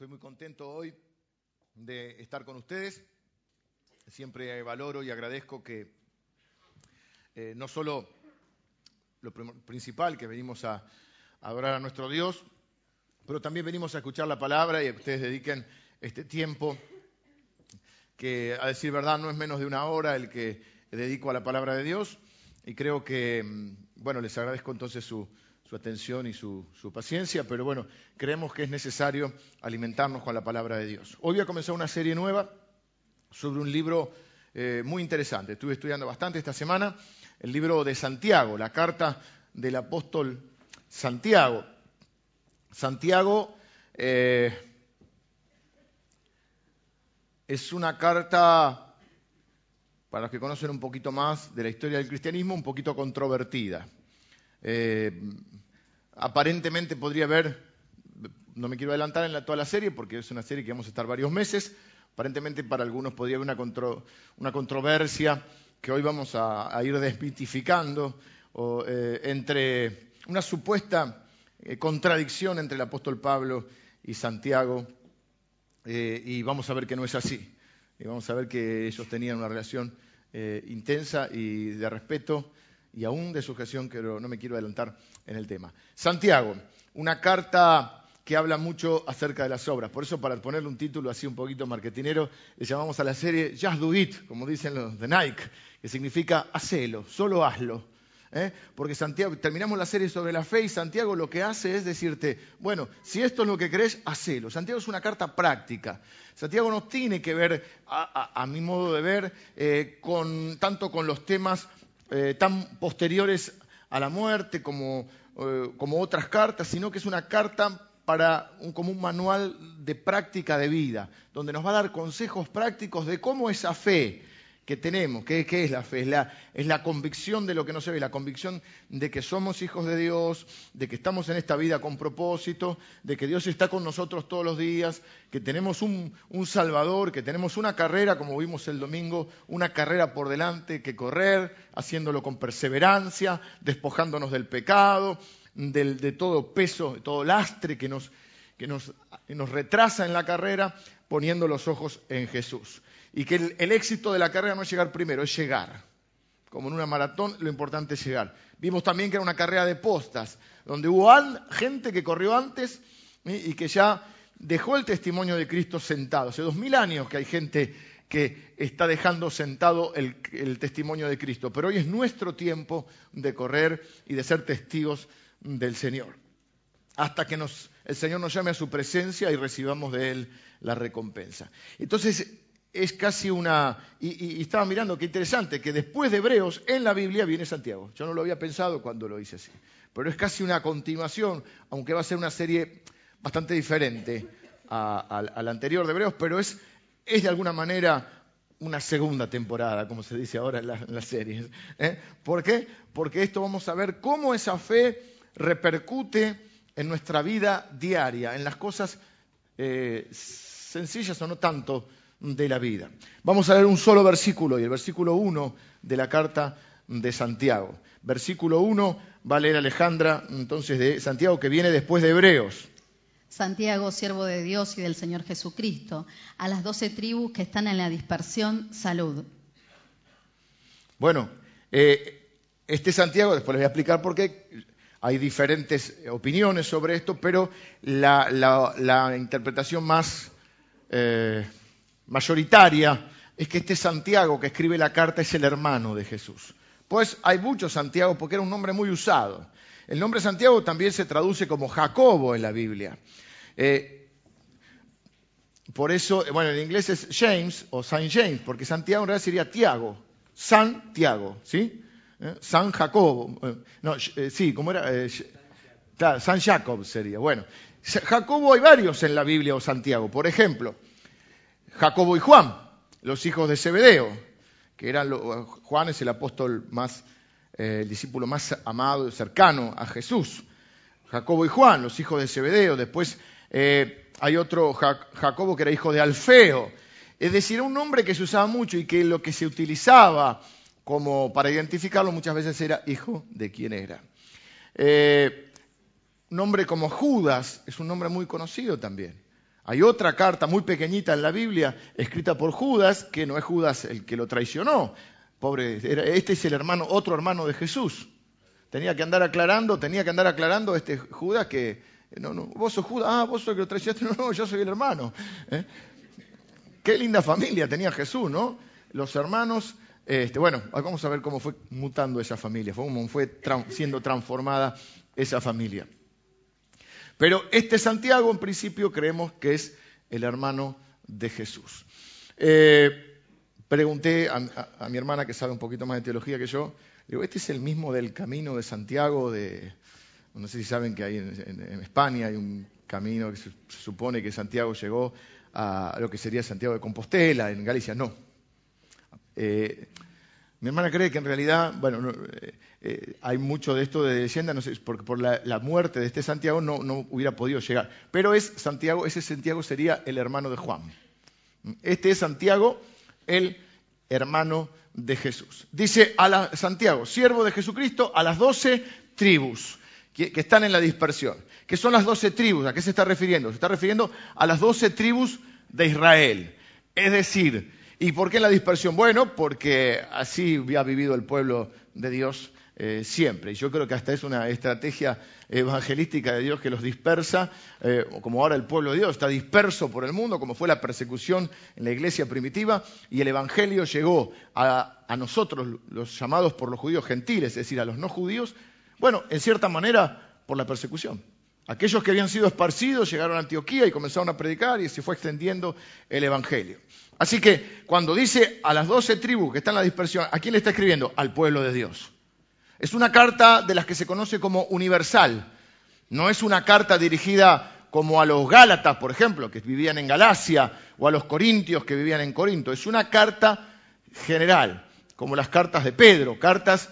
Estoy muy contento hoy de estar con ustedes. Siempre valoro y agradezco que eh, no solo lo principal, que venimos a, adorar a nuestro Dios, pero también venimos a escuchar la palabra y que ustedes dediquen este tiempo, que a decir verdad no es menos de una hora el que dedico a la palabra de Dios. Y creo que, mm, bueno, les agradezco entonces su, su atención y su, paciencia, pero bueno, creemos que es necesario alimentarnos con la palabra de Dios. Hoy voy a comenzar una serie nueva sobre un libro eh, muy interesante. Estuve estudiando bastante esta semana el libro de Santiago, la carta del apóstol Santiago. Santiago eh, es una carta, para los que conocen un poquito más de la historia del cristianismo, un poquito controvertida. Eh, aparentemente podría haber, no me quiero adelantar en toda la serie porque es una serie que vamos a estar varios meses, aparentemente para algunos podría haber una, controversia que hoy vamos a, ir desmitificando eh, entre una supuesta eh, contradicción entre el apóstol Pablo y Santiago y vamos a ver que no es así. Y vamos a ver que ellos tenían una relación intensa y de respeto y aún de sujeción, pero no me quiero adelantar en el tema. Santiago, una carta que habla mucho acerca de las obras. Por eso, para ponerle un título así un poquito marketinero, le llamamos a la serie Just Do It, como dicen los de Nike, que significa hacelo, solo hazlo. ¿eh? Porque Santiago, terminamos la serie sobre la fe y Santiago lo que hace es decirte, bueno, si esto es lo que crees, hacelo. Santiago es una carta práctica. Santiago no tiene que ver, a, mi modo de ver, eh, con, tanto con los temas eh, tan posteriores a la muerte eh, como, otras cartas, sino que es una carta para un, como un manual de práctica de vida, donde nos va a dar consejos prácticos de cómo esa fe que tenemos. ¿Qué, es la fe? Es la, es la, convicción de lo que no se ve, la convicción de que somos hijos de Dios, de que estamos en esta vida con propósito, de que Dios está con nosotros todos los días, que tenemos un, un Salvador, que tenemos una carrera, como vimos el domingo, una carrera por delante que correr, haciéndolo con perseverancia, despojándonos del pecado, del, de todo peso, de todo lastre que nos, que nos, retrasa en la carrera, poniendo los ojos en Jesús y que el, éxito de la carrera no es llegar primero, es llegar. Como en una maratón, lo importante es llegar. Vimos también que era una carrera de postas, donde hubo gente que corrió antes y que ya dejó el testimonio de Cristo sentado. Hace dos mil años que hay gente que está dejando sentado el, testimonio de Cristo. Pero hoy es nuestro tiempo de correr y de ser testigos del Señor. Hasta que nos, el Señor nos llame a su presencia y recibamos de Él la recompensa. Entonces, es casi una... Y, estaba mirando, qué interesante, que después de Hebreos en la Biblia viene Santiago. Yo no lo había pensado cuando lo hice así. Pero es casi una continuación, aunque va a ser una serie bastante diferente a, la anterior de Hebreos, pero es, es, de alguna manera una segunda temporada, como se dice ahora en, las series. ¿eh? ¿Por qué? Porque esto vamos a ver cómo esa fe repercute en nuestra vida diaria, en las cosas eh, sencillas o no tanto de la vida. Vamos a leer un solo versículo y el versículo 1 de la carta de Santiago. Versículo 1 va a leer Alejandra entonces de Santiago que viene después de Hebreos. Santiago, siervo de Dios y del Señor Jesucristo, a las doce tribus que están en la dispersión, salud. Bueno, eh, este Santiago, después les voy a explicar por qué, hay diferentes opiniones sobre esto, pero la, interpretación más eh, mayoritaria es que este Santiago que escribe la carta es el hermano de Jesús. Pues hay muchos Santiago porque era un nombre muy usado. El nombre Santiago también se traduce como Jacobo en la Biblia. Eh, por eso, bueno, en inglés es James o Saint James, porque Santiago en realidad sería Tiago, Santiago, ¿sí? Eh, San Jacobo, eh, no, sí, ¿cómo era? San Jacob sería. Bueno, Jacobo hay varios en la Biblia o Santiago. Por ejemplo, Jacobo y Juan, los hijos de Zebedeo, que eran Juan es el apóstol más, eh, el discípulo más amado y cercano a Jesús. Jacobo y Juan, los hijos de Zebedeo. Después eh, hay otro Jacobo que era hijo de Alfeo. Es decir, un nombre que se usaba mucho y que lo que se utilizaba como para identificarlo muchas veces era hijo de quién era. Eh, un nombre como Judas es un nombre muy conocido también. Hay otra carta muy pequeñita en la Biblia, escrita por Judas, que no es Judas el que lo traicionó. Pobre, este es el hermano, otro hermano de Jesús. Tenía que andar aclarando, tenía que andar aclarando este Judas que, no, no, vos sos Judas, ah, vos sos el que lo traicionaste, no, no, yo soy el hermano. ¿eh? Qué linda familia tenía Jesús, ¿no? Los hermanos, este, bueno, vamos a ver cómo fue mutando esa familia, cómo fue siendo transformada esa familia. Pero este Santiago, en principio, creemos que es el hermano de Jesús. Eh, pregunté a, mi hermana, que sabe un poquito más de teología que yo, digo, ¿este es el mismo del camino de Santiago? De, no sé si saben que hay en, España hay un camino que se, supone que Santiago llegó a lo que sería Santiago de Compostela, en Galicia. No. Eh, mi hermana cree que en realidad, bueno, eh, eh, hay mucho de esto de leyenda, no sé, porque por la, muerte de este Santiago no, no, hubiera podido llegar. Pero es Santiago, ese Santiago sería el hermano de Juan. Este es Santiago, el hermano de Jesús. Dice a Santiago, siervo de Jesucristo, a las doce tribus que, que, están en la dispersión. ¿Qué son las doce tribus? ¿A qué se está refiriendo? Se está refiriendo a las doce tribus de Israel. Es decir, ¿Y por qué la dispersión? Bueno, porque así ha vivido el pueblo de Dios eh, siempre. Y yo creo que hasta es una estrategia evangelística de Dios que los dispersa, eh, como ahora el pueblo de Dios está disperso por el mundo, como fue la persecución en la iglesia primitiva, y el Evangelio llegó a, a nosotros, los llamados por los judíos gentiles, es decir, a los no judíos, bueno, en cierta manera, por la persecución. Aquellos que habían sido esparcidos llegaron a Antioquía y comenzaron a predicar y se fue extendiendo el Evangelio. Así que cuando dice a las doce tribus que están en la dispersión, ¿a quién le está escribiendo? Al pueblo de Dios. Es una carta de las que se conoce como universal. No es una carta dirigida como a los Gálatas, por ejemplo, que vivían en Galacia, o a los Corintios que vivían en Corinto. Es una carta general, como las cartas de Pedro, cartas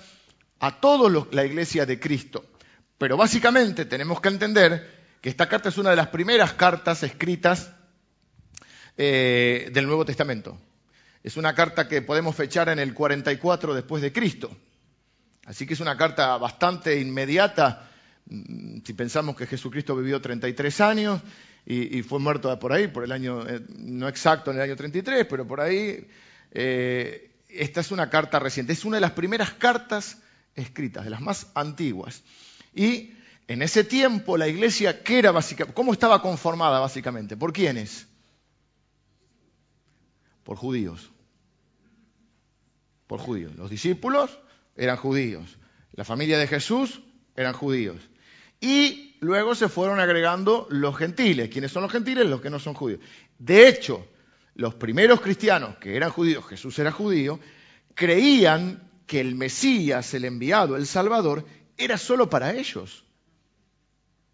a toda la iglesia de Cristo. Pero básicamente tenemos que entender que esta carta es una de las primeras cartas escritas eh, del Nuevo Testamento. Es una carta que podemos fechar en el 44 después de Cristo. Así que es una carta bastante inmediata mm, si pensamos que Jesucristo vivió 33 años y, fue muerto por ahí, por el año, eh, no exacto en el año 33, pero por ahí, eh, esta es una carta reciente. Es una de las primeras cartas escritas, de las más antiguas. Y en ese tiempo la iglesia, ¿qué era? ¿Cómo estaba conformada básicamente? ¿Por quiénes? Por judíos. Por judíos. Los discípulos eran judíos. La familia de Jesús eran judíos. Y luego se fueron agregando los gentiles. ¿Quiénes son los gentiles? Los que no son judíos. De hecho, los primeros cristianos que eran judíos, Jesús era judío, creían que el Mesías, el enviado, el Salvador, era solo para ellos.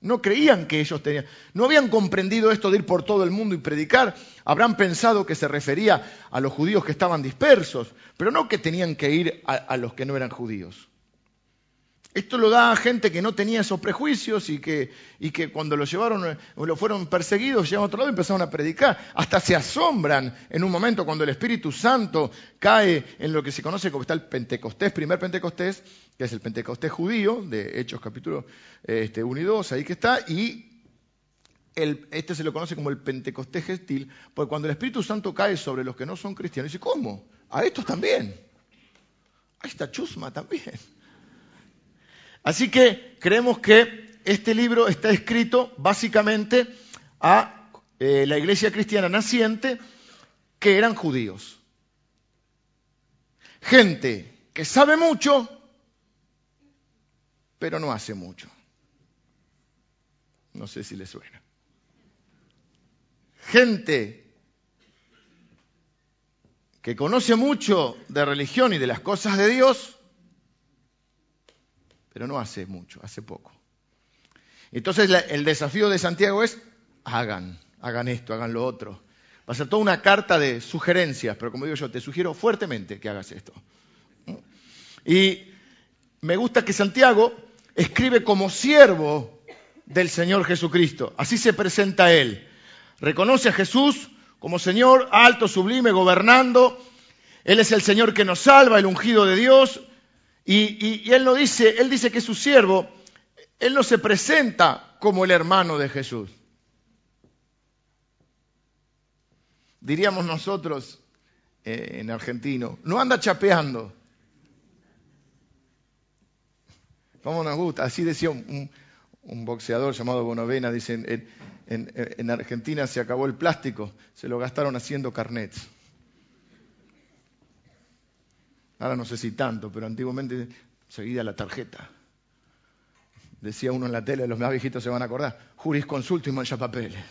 No creían que ellos tenían, no habían comprendido esto de ir por todo el mundo y predicar. Habrán pensado que se refería a los judíos que estaban dispersos, pero no que tenían que ir a, a los que no eran judíos. Esto lo da a gente que no tenía esos prejuicios y que, y que cuando lo llevaron, eh, lo fueron perseguidos, llegaron a otro lado y empezaron a predicar. Hasta se asombran en un momento cuando el Espíritu Santo cae en lo que se conoce como está el Pentecostés, primer Pentecostés, que es el Pentecostés judío, de Hechos capítulo este, 1 y 2, ahí que está, y este se lo conoce como el Pentecostés gentil, porque cuando el Espíritu Santo cae sobre los que no son cristianos, dice, ¿cómo? A estos también. A esta chusma también. Así que creemos que este libro está escrito básicamente a eh, la iglesia cristiana naciente que eran judíos. Gente que sabe mucho, pero no hace mucho. No sé si le suena. Gente que conoce mucho de religión y de las cosas de Dios, pero no hace mucho, hace poco. Entonces el desafío de Santiago es, hagan, hagan esto, hagan lo otro. Va a ser toda una carta de sugerencias, pero como digo yo, te sugiero fuertemente que hagas esto. Y me gusta que Santiago escribe como siervo del Señor Jesucristo. Así se presenta él. Reconoce a Jesús como Señor alto, sublime, gobernando. Él es el Señor que nos salva, el ungido de Dios. Y, él no dice, él dice que es su siervo, él no se presenta como el hermano de Jesús. diríamos nosotros eh, en argentino, no anda chapeando. ¿Cómo nos gusta? Así decía un, boxeador llamado Bonovena, dicen, en, en, Argentina se acabó el plástico, se lo gastaron haciendo carnets. Ahora no sé si tanto, pero antiguamente seguida la tarjeta. Decía uno en la tele, los más viejitos se van a acordar, jurisconsulto y mancha papeles.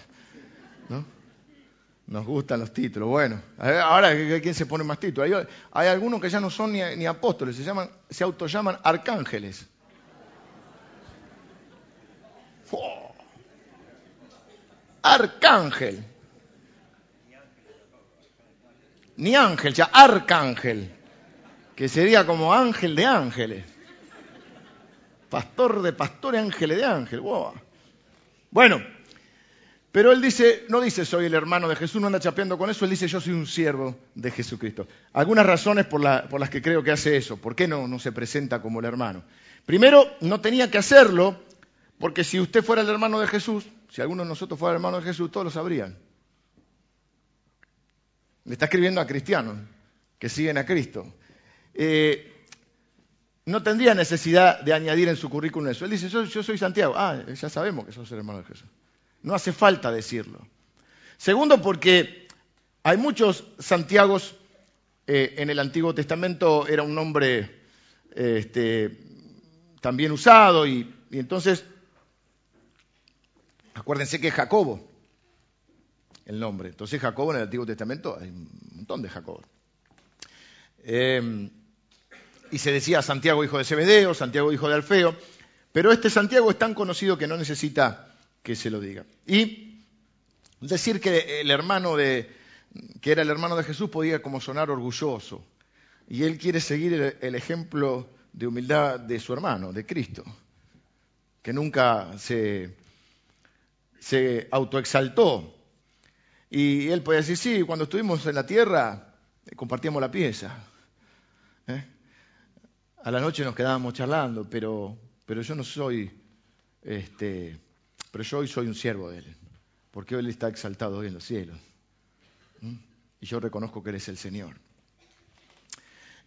¿No? Nos gustan los títulos. Bueno, ahora ¿quién se pone más títulos? Hay, algunos que ya no son ni, apóstoles, se, llaman, se autollaman arcángeles. Arcángel. Ni ángel, ya arcángel. Que sería como ángel de ángeles. Pastor de pastores, ángeles de ángeles. Bueno, pero él dice, no dice soy el hermano de Jesús, no anda chapeando con eso, él dice yo soy un siervo de Jesucristo. Algunas razones por, las que creo que hace eso. ¿Por qué no, no se presenta como el hermano? Primero, no tenía que hacerlo, porque si usted fuera el hermano de Jesús, si alguno de nosotros fuera el hermano de Jesús, todos lo sabrían. Le está escribiendo a cristianos que siguen a Cristo. Eh, no tendría necesidad de añadir en su currículum eso. Él dice, yo, soy Santiago. Ah, ya sabemos que sos el hermano de Jesús. No hace falta decirlo. Segundo, porque hay muchos Santiagos eh, en el Antiguo Testamento, era un nombre este, también usado, y, entonces, acuérdense que es Jacobo el nombre. Entonces, Jacobo en el Antiguo Testamento hay un montón de Jacobo. Em, y se decía Santiago hijo de Zebedeo, Santiago hijo de Alfeo, pero este Santiago es tan conocido que no necesita que se lo diga. Y decir que el hermano de, que era el hermano de Jesús podía como sonar orgulloso. Y él quiere seguir el, ejemplo de humildad de su hermano, de Cristo, que nunca se, se autoexaltó. Y él puede decir, sí, cuando estuvimos en la tierra eh, compartíamos la pieza. A la noche nos quedábamos charlando, pero, pero yo no soy este, pero yo hoy soy un siervo de Él, porque Él está exaltado hoy en los cielos. Y yo reconozco que Él es el Señor.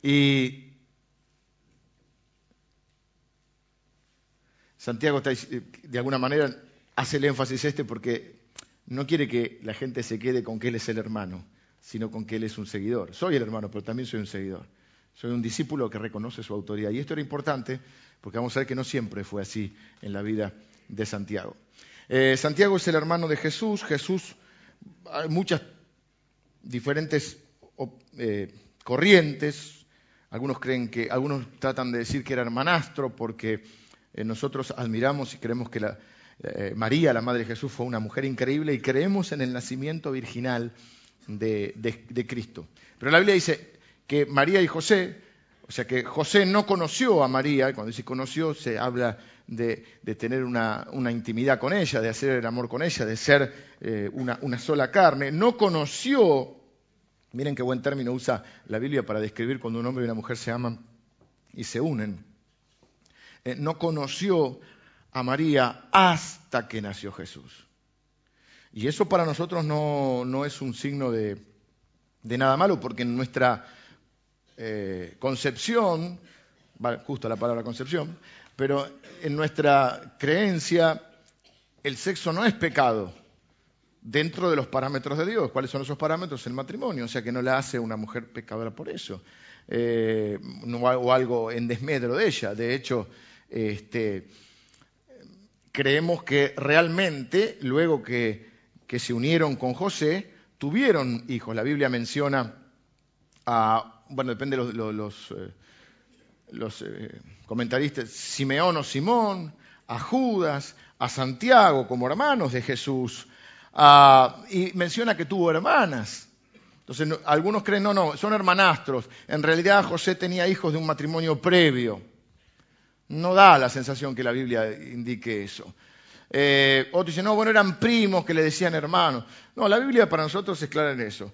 Y Santiago está, de alguna manera hace el énfasis este porque no quiere que la gente se quede con que Él es el hermano, sino con que Él es un seguidor. Soy el hermano, pero también soy un seguidor. Soy un discípulo que reconoce su autoridad. Y esto era importante porque vamos a ver que no siempre fue así en la vida de Santiago. Eh, Santiago es el hermano de Jesús. Jesús, hay muchas diferentes eh, corrientes. Algunos creen que, algunos tratan de decir que era hermanastro porque eh, nosotros admiramos y creemos que María, la madre de Jesús, fue una mujer increíble y creemos en el nacimiento virginal de, de Cristo. Pero la Biblia dice que María y José, o sea que José no conoció a María, y cuando dice conoció se habla de, tener una, intimidad con ella, de hacer el amor con ella, de ser eh, una, sola carne. No conoció, miren qué buen término usa la Biblia para describir cuando un hombre y una mujer se aman y se unen. Eh, no conoció a María hasta que nació Jesús. Y eso para nosotros no, es un signo de, nada malo, porque en nuestra eh, concepción, justo la palabra concepción, pero en nuestra creencia el sexo no es pecado dentro de los parámetros de Dios. ¿Cuáles son esos parámetros? El matrimonio, o sea que no la hace una mujer pecadora por eso, eh, o algo en desmedro de ella. De hecho, este, creemos que realmente, luego que, se unieron con José, tuvieron hijos. La Biblia menciona a, bueno, depende de los, eh, eh, comentaristas, Simeón o Simón, a Judas, a Santiago como hermanos de Jesús, y menciona que tuvo hermanas. Entonces, algunos creen, no, no, son hermanastros. En realidad, José tenía hijos de un matrimonio previo. No da la sensación que la Biblia indique eso. Eh, otros dicen, no, bueno, eran primos que le decían hermanos. No, la Biblia para nosotros es clara en eso.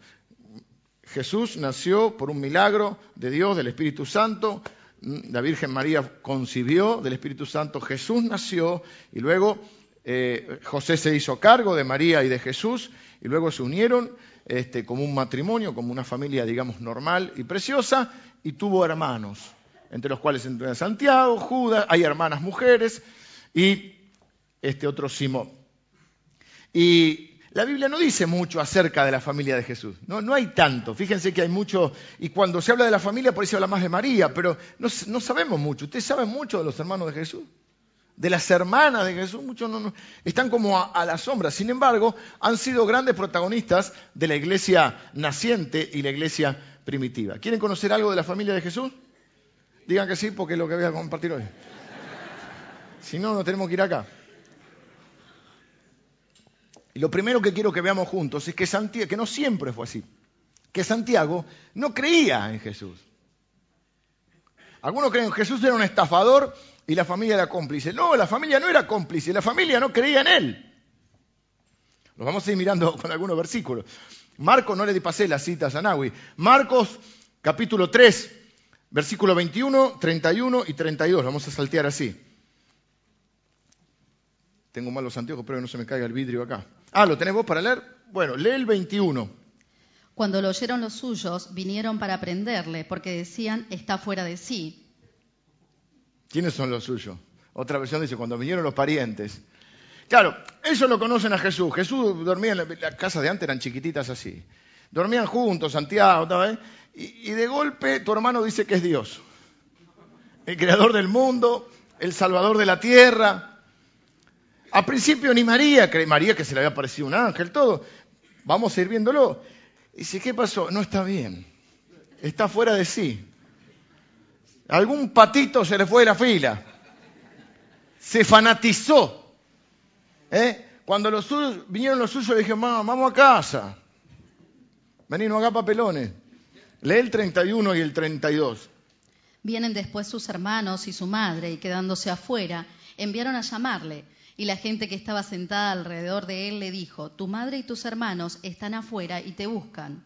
Jesús nació por un milagro de Dios, del Espíritu Santo, la Virgen María concibió del Espíritu Santo, Jesús nació y luego eh, José se hizo cargo de María y de Jesús y luego se unieron este, como un matrimonio, como una familia, digamos, normal y preciosa, y tuvo hermanos, entre los cuales entra Santiago, Judas, hay hermanas mujeres y este otro Simón. Y la Biblia no dice mucho acerca de la familia de Jesús, no, hay tanto, fíjense que hay mucho, y cuando se habla de la familia por eso se habla más de María, pero no, sabemos mucho, ¿ustedes saben mucho de los hermanos de Jesús? de las hermanas de Jesús, muchos no, están como a, la sombra. Sin embargo, han sido grandes protagonistas de la iglesia naciente y la iglesia primitiva. ¿Quieren conocer algo de la familia de Jesús? Digan que sí, porque es lo que voy a compartir hoy. Si no, no tenemos que ir acá. Y lo primero que quiero que veamos juntos es que Santiago, que no siempre fue así, que Santiago no creía en Jesús. Algunos creen que Jesús era un estafador y la familia era cómplice. No, la familia no era cómplice, la familia no creía en él. Lo vamos a ir mirando con algunos versículos. Marcos, no le pasé la cita a Sanawi. Marcos, capítulo 3, versículo 21, 31 y 32. Vamos a saltear así. Tengo malos anteojos, que no se me caiga el vidrio acá. Ah, ¿lo tenés vos para leer? Bueno, lee el 21. Cuando lo oyeron los suyos, vinieron para prenderle, porque decían, está fuera de sí. ¿Quiénes son los suyos? Otra versión dice, cuando vinieron los parientes. Claro, ellos lo conocen a Jesús. Jesús dormía en la, las casas de antes, eran chiquititas así. Dormían juntos, Santiago, ¿sabes? Y, y de golpe tu hermano dice que es Dios. El creador del mundo, el salvador de la tierra. A principio ni María, que María que se le había parecido un ángel, todo. Vamos a ir viéndolo. Dice, ¿qué pasó? No está bien. Está fuera de sí. Algún patito se le fue de la fila. Se fanatizó. ¿Eh? Cuando los vinieron los suyos, le dije, mamá, vamos a casa. Vení, no haga papelones. Lee el 31 y el 32. Vienen después sus hermanos y su madre, y quedándose afuera, enviaron a llamarle. Y la gente que estaba sentada alrededor de él le dijo, tu madre y tus hermanos están afuera y te buscan.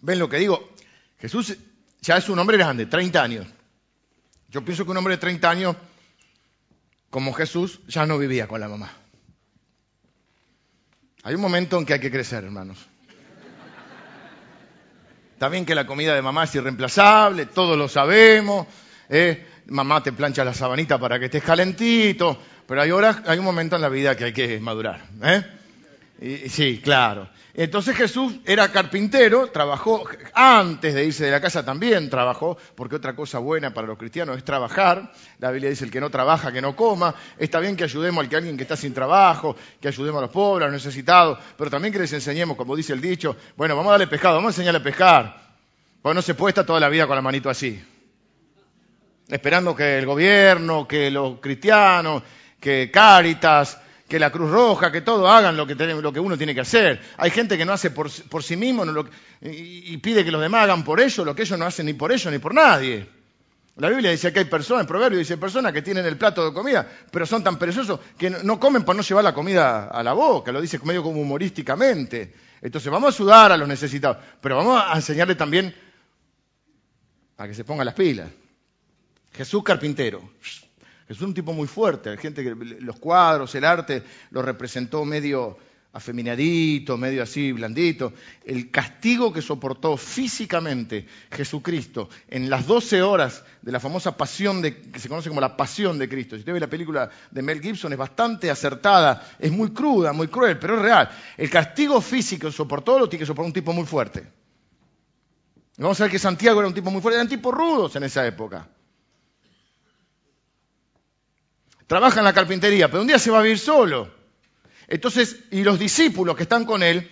¿Ven lo que digo? Jesús ya es un hombre grande, 30 años. Yo pienso que un hombre de 30 años, como Jesús, ya no vivía con la mamá. Hay un momento en que hay que crecer, hermanos. Está bien que la comida de mamá es irreemplazable, todos lo sabemos. ¿eh? Mamá te plancha la sabanita para que estés calentito, pero hay horas, hay un momento en la vida que hay que madurar. ¿eh? Y, sí, claro. Entonces Jesús era carpintero, trabajó, antes de irse de la casa también trabajó, porque otra cosa buena para los cristianos es trabajar. La Biblia dice, el que no trabaja, que no coma. Está bien que ayudemos al que alguien que está sin trabajo, que ayudemos a los pobres, a los necesitados, pero también que les enseñemos, como dice el dicho, bueno, vamos a darle pescado, vamos a enseñarle a pescar. Porque no se puede estar toda la vida con la manito así. Esperando que el gobierno, que los cristianos, que Cáritas, que la Cruz Roja, que todo hagan lo que, uno tiene que hacer. Hay gente que no hace por, sí mismo y, pide que los demás hagan por ellos lo que ellos no hacen ni por ellos ni por nadie. La Biblia dice que hay personas, el proverbio dice personas que tienen el plato de comida, pero son tan perezosos que no, comen por no llevar la comida a la boca, lo dice medio como humorísticamente. Entonces vamos a ayudar a los necesitados, pero vamos a enseñarle también a que se pongan las pilas. Jesús carpintero. Es un tipo muy fuerte, gente que los cuadros, el arte lo representó medio afeminadito, medio así, blandito. El castigo que soportó físicamente Jesucristo en las 12 horas de la famosa pasión de, que se conoce como la pasión de Cristo. Si usted ve la película de Mel Gibson, es bastante acertada, es muy cruda, muy cruel, pero es real. El castigo físico que soportó lo tiene que soportar un tipo muy fuerte. Vamos a ver que Santiago era un tipo muy fuerte, eran tipos rudos en esa época. Trabaja en la carpintería, pero un día se va a vivir solo. Entonces, y los discípulos que están con él,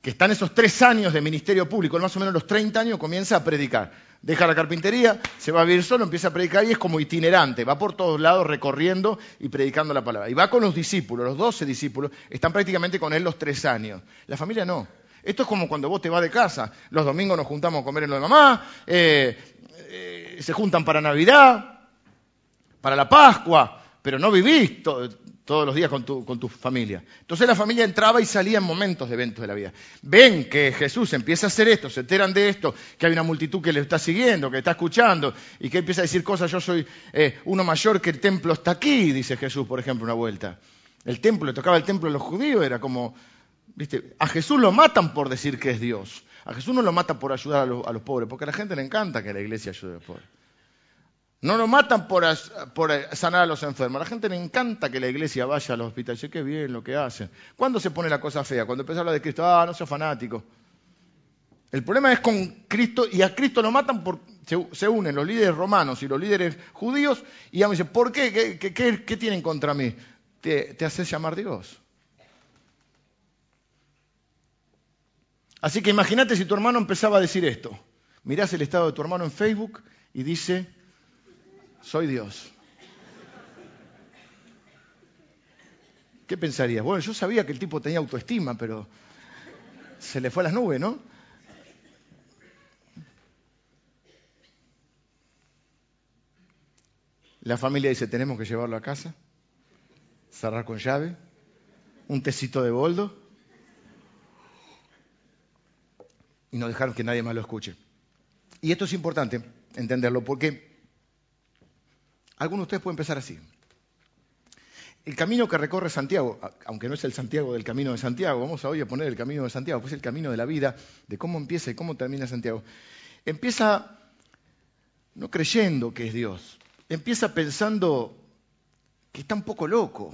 que están esos tres años de ministerio público, más o menos los 30 años, comienza a predicar. Deja la carpintería, se va a vivir solo, empieza a predicar y es como itinerante, va por todos lados recorriendo y predicando la palabra. Y va con los discípulos, los 12 discípulos, están prácticamente con él los tres años. La familia no. Esto es como cuando vos te vas de casa. Los domingos nos juntamos a comer en lo de mamá, eh, eh, se juntan para Navidad, para la Pascua, pero no vivís todos los días con tu, familia. Entonces la familia entraba y salía en momentos de eventos de la vida. Ven que Jesús empieza a hacer esto, se enteran de esto, que hay una multitud que le está siguiendo, que está escuchando, y que empieza a decir cosas, yo soy eh, uno mayor que el templo está aquí, dice Jesús, por ejemplo, una vuelta. El templo, le tocaba el templo de los judíos, era como, viste, a Jesús lo matan por decir que es Dios. A Jesús no lo matan por ayudar a los, a los pobres, porque a la gente le encanta que la iglesia ayude a los pobres. No lo matan por, sanar a los enfermos. A la gente le encanta que la iglesia vaya al hospital. Dice, qué bien lo que hacen. ¿Cuándo se pone la cosa fea? Cuando empieza a hablar de Cristo. Ah, no sea fanático. El problema es con Cristo, y a Cristo lo matan porque se, unen los líderes romanos y los líderes judíos, y ya me dicen, ¿por qué? ¿Qué, tienen contra mí? Te, te haces llamar Dios. Así que imagínate si tu hermano empezaba a decir esto. Mirás el estado de tu hermano en Facebook y dice, soy Dios. ¿Qué pensarías? Bueno, yo sabía que el tipo tenía autoestima, pero se le fue a las nubes, ¿no? La familia dice, tenemos que llevarlo a casa, cerrar con llave, un tecito de boldo y no dejar que nadie más lo escuche. Y esto es importante entenderlo porque algunos de ustedes pueden empezar así. El camino que recorre Santiago, aunque no es el Santiago del camino de Santiago, vamos a hoy a poner el camino de Santiago, pues es el camino de la vida, de cómo empieza y cómo termina Santiago. Empieza no creyendo que es Dios, empieza pensando que está un poco loco.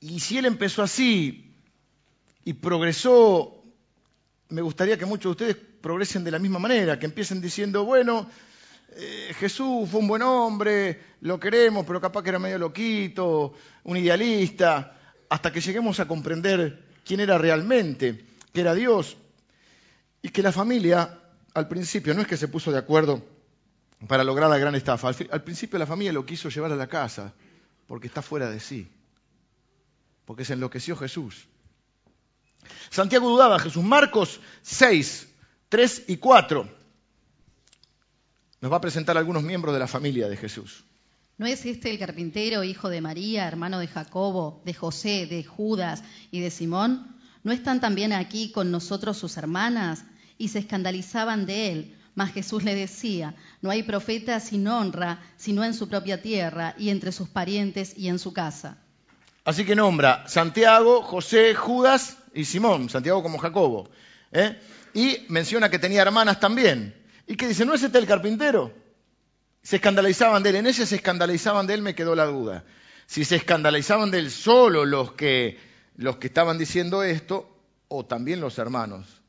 Y si él empezó así y progresó, me gustaría que muchos de ustedes progresen de la misma manera, que empiecen diciendo, bueno, eh, Jesús fue un buen hombre, lo queremos, pero capaz que era medio loquito, un idealista, hasta que lleguemos a comprender quién era realmente, que era Dios, y que la familia, al principio, no es que se puso de acuerdo para lograr la gran estafa, al, principio la familia lo quiso llevar a la casa, porque está fuera de sí, porque se enloqueció Jesús. Santiago dudaba, Jesús, Marcos 6, 3 y 4 nos va a presentar algunos miembros de la familia de Jesús. ¿No es este el carpintero, hijo de María, hermano de Jacobo, de José, de Judas y de Simón? ¿No están también aquí con nosotros sus hermanas? Y se escandalizaban de él. Mas Jesús le decía, no hay profeta sin honra, sino en su propia tierra y entre sus parientes y en su casa. Así que nombra Santiago, José, Judas y Simón, Santiago como Jacobo. ¿eh? Y menciona que tenía hermanas también. Y que dice, ¿no es este el carpintero? Se escandalizaban de él. En ese se escandalizaban de él, me quedó la duda. Si se escandalizaban de él solo los que, los que estaban diciendo esto, o también los hermanos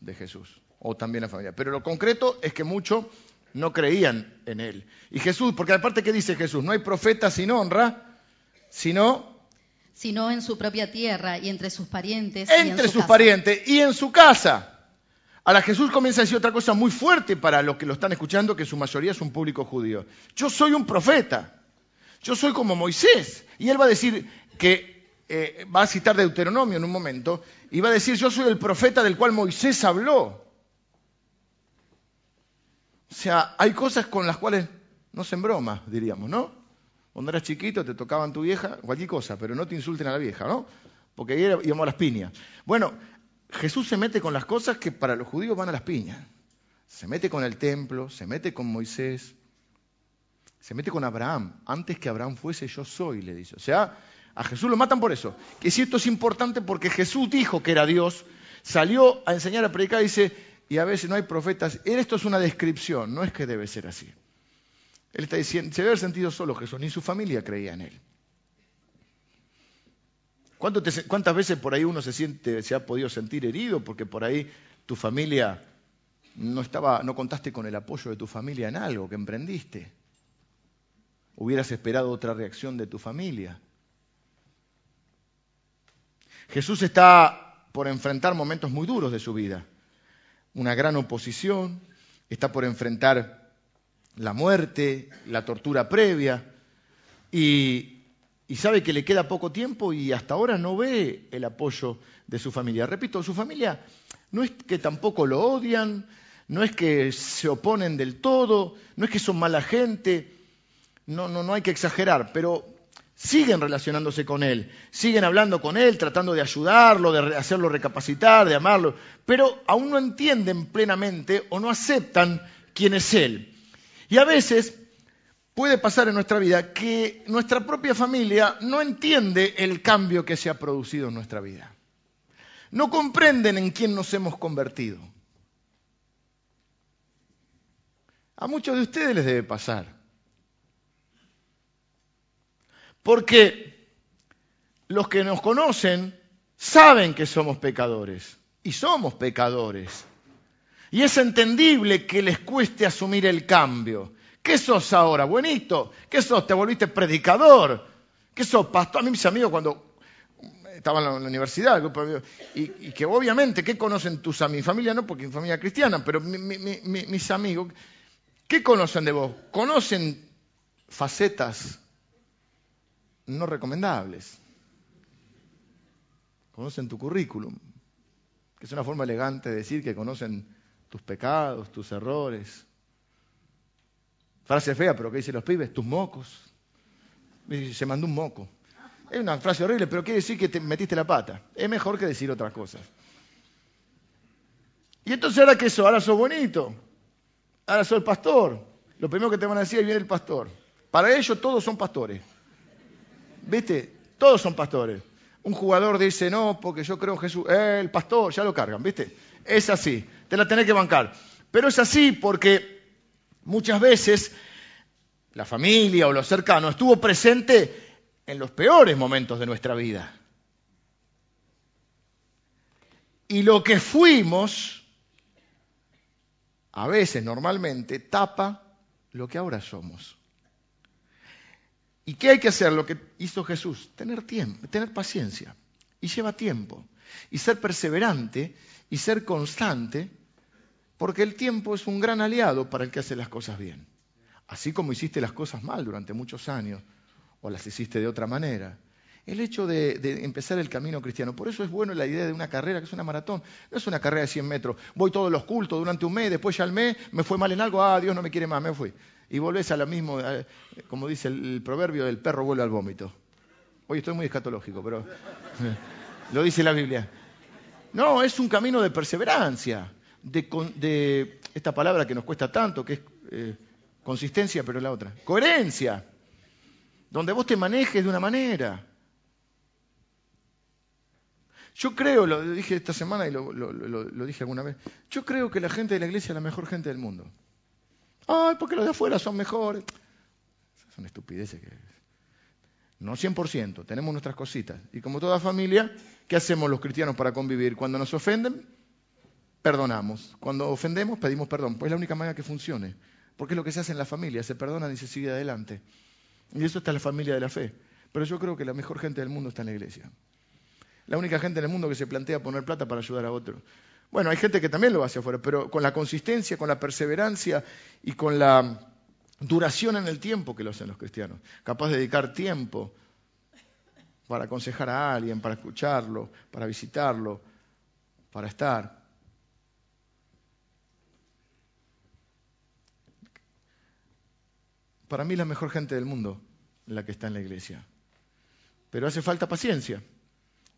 de Jesús, o también la familia. Pero lo concreto es que muchos no creían en él. Y Jesús, porque aparte, ¿qué dice Jesús? No hay profeta sin honra, sino sino en su propia tierra y entre sus parientes. Entre sus parientes y en su casa. Ahora Jesús comienza a decir otra cosa muy fuerte para los que lo están escuchando, que su mayoría es un público judío. Yo soy un profeta. Yo soy como Moisés. Y él va a decir que, eh, va a citar Deuteronomio en un momento, y va a decir, yo soy el profeta del cual Moisés habló. O sea, hay cosas con las cuales no se broma, diríamos, ¿no? Cuando eras chiquito te tocaban tu vieja, cualquier cosa, pero no te insulten a la vieja, ¿no? Porque ahí íbamos a las piñas. Bueno, Jesús se mete con las cosas que para los judíos van a las piñas. Se mete con el templo, se mete con Moisés, se mete con Abraham. Antes que Abraham fuese, yo soy, le dice. O sea, a Jesús lo matan por eso. Que si esto es importante porque Jesús dijo que era Dios, salió a enseñar a predicar y dice, y a veces no hay profetas. Esto es una descripción, no es que debe ser así. Él está diciendo, se debe haber sentido solo Jesús, ni su familia creía en él. ¿Cuántas veces por ahí uno se siente, se ha podido sentir herido porque por ahí tu familia no estaba, no contaste con el apoyo de tu familia en algo que emprendiste? Hubieras esperado otra reacción de tu familia. Jesús está por enfrentar momentos muy duros de su vida. Una gran oposición, está por enfrentar la muerte, la tortura previa, y y sabe que le queda poco tiempo y hasta ahora no ve el apoyo de su familia. Repito, su familia no es que tampoco lo odian, no es que se oponen del todo, no es que son mala gente, no, no, no hay que exagerar, pero siguen relacionándose con Él, siguen hablando con Él, tratando de ayudarlo, de hacerlo recapacitar, de amarlo, pero aún no entienden plenamente o no aceptan quién es Él. Y a veces puede pasar en nuestra vida que nuestra propia familia no entiende el cambio que se ha producido en nuestra vida. No comprenden en quién nos hemos convertido. A muchos de ustedes les debe pasar. Porque los que nos conocen saben que somos pecadores y somos pecadores. Y es entendible que les cueste asumir el cambio. ¿Qué sos ahora? Buenito. ¿Qué sos? ¿Te volviste predicador? ¿Qué sos pastor? A mí mis amigos cuando estaban en la universidad, y, que obviamente, ¿qué conocen tus amigos? Mi familia no, porque mi familia cristiana, pero mis amigos, ¿qué conocen de vos? Conocen facetas no recomendables. Conocen tu currículum, que es una forma elegante de decir que conocen tus pecados, tus errores. Frase fea, pero ¿qué dicen los pibes? Tus mocos. Se mandó un moco. Es una frase horrible, pero quiere decir que te metiste la pata. Es mejor que decir otras cosas. Y entonces ahora que eso, ahora sos bonito. Ahora sos el pastor. Lo primero que te van a decir es viene el pastor. Para ellos todos son pastores. ¿Viste? Todos son pastores. Un jugador dice, no, porque yo creo en Jesús. Eh, el pastor, ya lo cargan, ¿viste? Es así. Te la tenés que bancar. Pero es así porque muchas veces la familia o los cercanos estuvo presente en los peores momentos de nuestra vida. Y lo que fuimos, a veces, normalmente, tapa lo que ahora somos. ¿Y qué hay que hacer? Lo que hizo Jesús, tener tiempo, tener paciencia. Y lleva tiempo. Y ser perseverante y ser constante, porque el tiempo es un gran aliado para el que hace las cosas bien. Así como hiciste las cosas mal durante muchos años, o las hiciste de otra manera. El hecho de, empezar el camino cristiano. Por eso es bueno la idea de una carrera que es una maratón. No es una carrera de 100 metros. Voy todos los cultos durante un mes, después ya al mes me fue mal en algo, ah, Dios no me quiere más, me fui y volvés a lo mismo, como dice el, proverbio, el perro vuelve al vómito. Hoy estoy muy escatológico, pero lo dice la Biblia. No, es un camino de perseverancia, de, esta palabra que nos cuesta tanto, que es eh, consistencia, pero la otra, coherencia, donde vos te manejes de una manera. Yo creo, lo dije esta semana y lo, dije alguna vez, yo creo que la gente de la iglesia es la mejor gente del mundo. Ay, porque los de afuera son mejores. Son estupideces que... No 100%, tenemos nuestras cositas. Y como toda familia, ¿qué hacemos los cristianos para convivir? Cuando nos ofenden, perdonamos. Cuando ofendemos, pedimos perdón. Pues es la única manera que funcione. Porque es lo que se hace en la familia, se perdona y se sigue adelante. Y eso está en la familia de la fe. Pero yo creo que la mejor gente del mundo está en la iglesia. La única gente en el mundo que se plantea poner plata para ayudar a otro. Bueno, hay gente que también lo hace afuera, pero con la consistencia, con la perseverancia y con la duración en el tiempo que lo hacen los cristianos. Capaz de dedicar tiempo para aconsejar a alguien, para escucharlo, para visitarlo, para estar. Para mí la mejor gente del mundo la que está en la iglesia. Pero hace falta paciencia.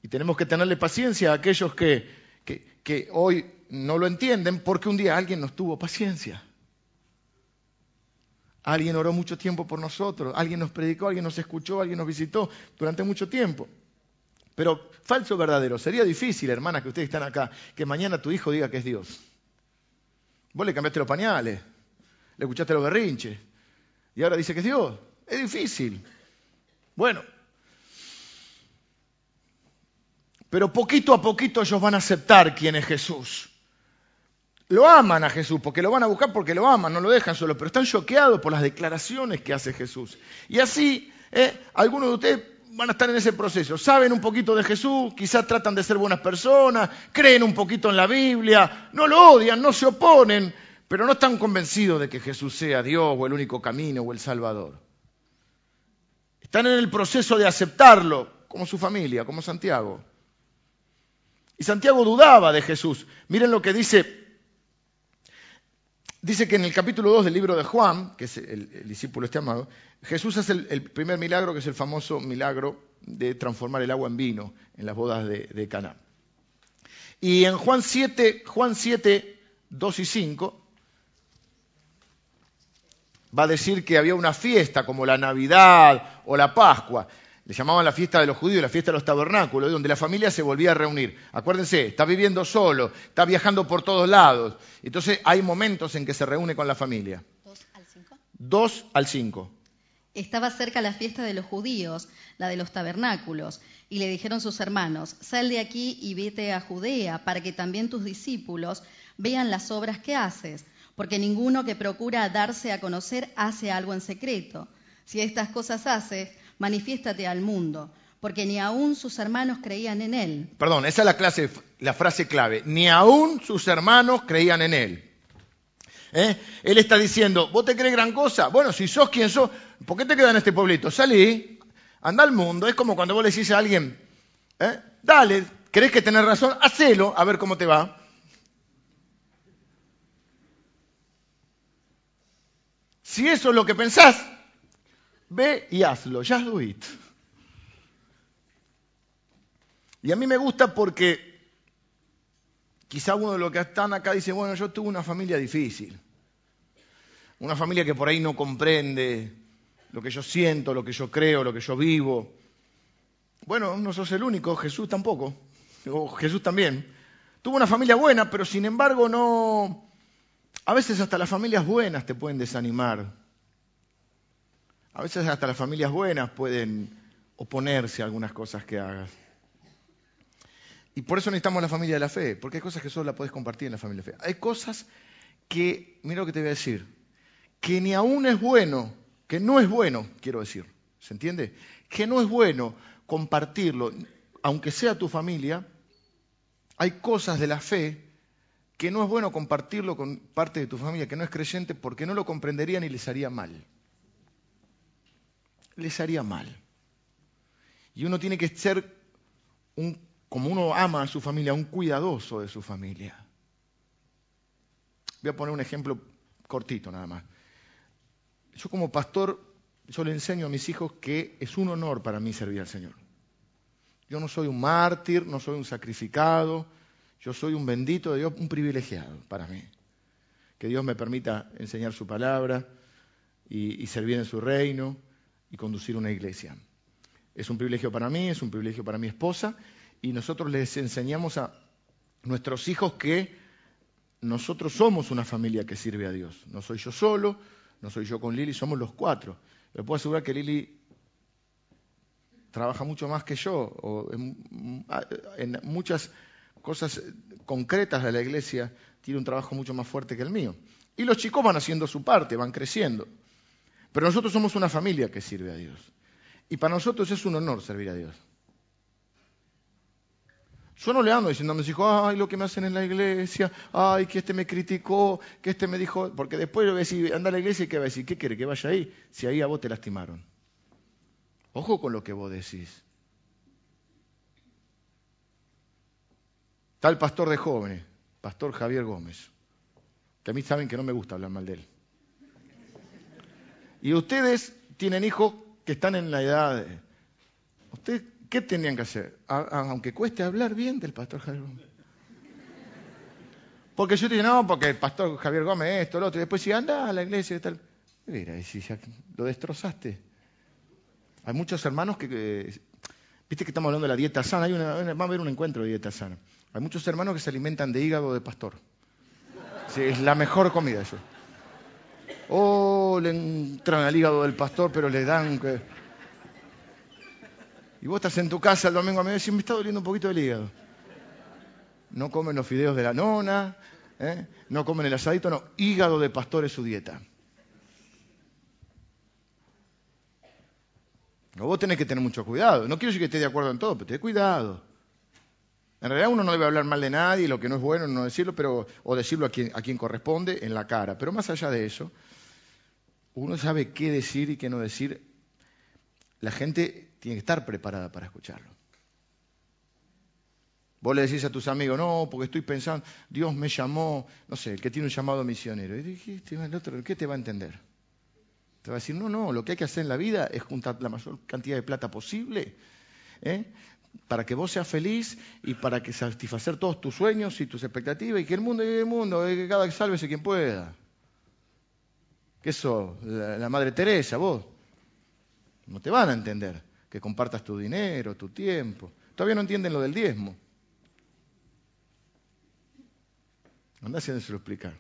Y tenemos que tenerle paciencia a aquellos que que, hoy no lo entienden porque un día alguien nos tuvo paciencia. Alguien oró mucho tiempo por nosotros, alguien nos predicó, alguien nos escuchó, alguien nos visitó durante mucho tiempo. Pero falso o verdadero, sería difícil, hermanas, que ustedes están acá, que mañana tu hijo diga que es Dios. Vos le cambiaste los pañales, le escuchaste los berrinches, y ahora dice que es Dios. Es difícil. Bueno, pero poquito a poquito ellos van a aceptar quién es Jesús. Lo aman a Jesús, porque lo van a buscar porque lo aman, no lo dejan solo, pero están choqueados por las declaraciones que hace Jesús. Y así, eh, algunos de ustedes van a estar en ese proceso. Saben un poquito de Jesús, quizás tratan de ser buenas personas, creen un poquito en la Biblia, no lo odian, no se oponen, pero no están convencidos de que Jesús sea Dios o el único camino o el Salvador. Están en el proceso de aceptarlo, como su familia, como Santiago. Y Santiago dudaba de Jesús. Miren lo que dice Dice que en el capítulo 2 del libro de Juan, que es el, discípulo este amado, Jesús hace el, primer milagro, que es el famoso milagro de transformar el agua en vino en las bodas de, de Caná. Y en Juan 7, Juan 7, 2 y 5, va a decir que había una fiesta como la Navidad o la Pascua. Le llamaban la fiesta de los judíos, la fiesta de los tabernáculos, donde la familia se volvía a reunir. Acuérdense, está viviendo solo, está viajando por todos lados. Entonces hay momentos en que se reúne con la familia. ¿Dos al cinco? Dos al cinco. Estaba cerca la fiesta de los judíos, la de los tabernáculos, y le dijeron sus hermanos, sal de aquí y vete a Judea, para que también tus discípulos vean las obras que haces, porque ninguno que procura darse a conocer hace algo en secreto. Si estas cosas haces, manifiéstate al mundo, porque ni aún sus hermanos creían en él. Perdón, esa es la, clase, la frase clave. Ni aún sus hermanos creían en él. ¿Eh? Él está diciendo, ¿vos te crees gran cosa? Bueno, si sos quien sos, ¿por qué te quedas en este pueblito? Salí, anda al mundo. Es como cuando vos le decís a alguien, ¿eh? dale, ¿crees que tenés razón? Hacelo, a ver cómo te va. Si eso es lo que pensás, Ve y hazlo, just do it. Y a mí me gusta porque quizá uno de los que están acá dice, bueno, yo tuve una familia difícil. Una familia que por ahí no comprende lo que yo siento, lo que yo creo, lo que yo vivo. Bueno, no sos el único, Jesús tampoco, o Jesús también. Tuvo una familia buena, pero sin embargo no... A veces hasta las familias buenas te pueden desanimar. A veces hasta las familias buenas pueden oponerse a algunas cosas que hagas. Y por eso necesitamos la familia de la fe, porque hay cosas que solo la puedes compartir en la familia de la fe. Hay cosas que, mira lo que te voy a decir, que ni aún es bueno, que no es bueno, quiero decir, ¿se entiende? Que no es bueno compartirlo, aunque sea tu familia, hay cosas de la fe que no es bueno compartirlo con parte de tu familia que no es creyente porque no lo comprenderían y les haría mal les haría mal. Y uno tiene que ser, un, como uno ama a su familia, un cuidadoso de su familia. Voy a poner un ejemplo cortito nada más. Yo como pastor, yo le enseño a mis hijos que es un honor para mí servir al Señor. Yo no soy un mártir, no soy un sacrificado, yo soy un bendito de Dios, un privilegiado para mí. Que Dios me permita enseñar su palabra y, servir en su reino y conducir una iglesia. Es un privilegio para mí, es un privilegio para mi esposa y nosotros les enseñamos a nuestros hijos que nosotros somos una familia que sirve a Dios. No soy yo solo, no soy yo con Lili, somos los cuatro. Le puedo asegurar que Lili trabaja mucho más que yo, o en, muchas cosas concretas de la iglesia tiene un trabajo mucho más fuerte que el mío. Y los chicos van haciendo su parte, van creciendo. Pero nosotros somos una familia que sirve a Dios. Y para nosotros es un honor servir a Dios. Yo no le ando diciendo a mis hijos, ay, lo que me hacen en la iglesia, ay, que este me criticó, que este me dijo, porque después le voy a decir, anda a la iglesia y que va a decir, ¿qué quiere? Que vaya ahí, si ahí a vos te lastimaron. Ojo con lo que vos decís. Está el pastor de jóvenes, pastor Javier Gómez, que a mí saben que no me gusta hablar mal de él. Y ustedes tienen hijos que están en la edad de... ¿Ustedes qué tenían que hacer? aunque cueste hablar bien del pastor Javier Gómez. Porque yo te digo, no, porque el pastor Javier Gómez esto, lo otro, y después si anda a la iglesia y tal. Mira, si ya lo destrozaste. Hay muchos hermanos que, viste que estamos hablando de la dieta sana, hay una, vamos a ver un encuentro de dieta sana. Hay muchos hermanos que se alimentan de hígado de pastor. Es la mejor comida eso. Oh, le entran al hígado del pastor, pero le dan... Y vos estás en tu casa el domingo a mediodía y decís, me está doliendo un poquito el hígado. No comen los fideos de la nona, ¿eh? no comen el asadito, no. Hígado de pastor es su dieta. vos tenés que tener mucho cuidado. No quiero decir que esté de acuerdo en todo, pero ten cuidado. En realidad uno no debe hablar mal de nadie, lo que no es bueno no decirlo, pero, o decirlo a quien, a quien corresponde en la cara. Pero más allá de eso, uno sabe qué decir y qué no decir. La gente tiene que estar preparada para escucharlo. Vos le decís a tus amigos, no, porque estoy pensando, Dios me llamó, no sé, el que tiene un llamado misionero. Y dijiste, el otro, ¿qué te va a entender? Te va a decir, no, no, lo que hay que hacer en la vida es juntar la mayor cantidad de plata posible ¿eh? Para que vos seas feliz y para que satisfacer todos tus sueños y tus expectativas y que el mundo y el mundo, que cada que sálvese quien pueda. ¿Qué eso? La, Madre Teresa, vos. No te van a entender que compartas tu dinero, tu tiempo. Todavía no entienden lo del diezmo. Andá haciéndoselo explicar.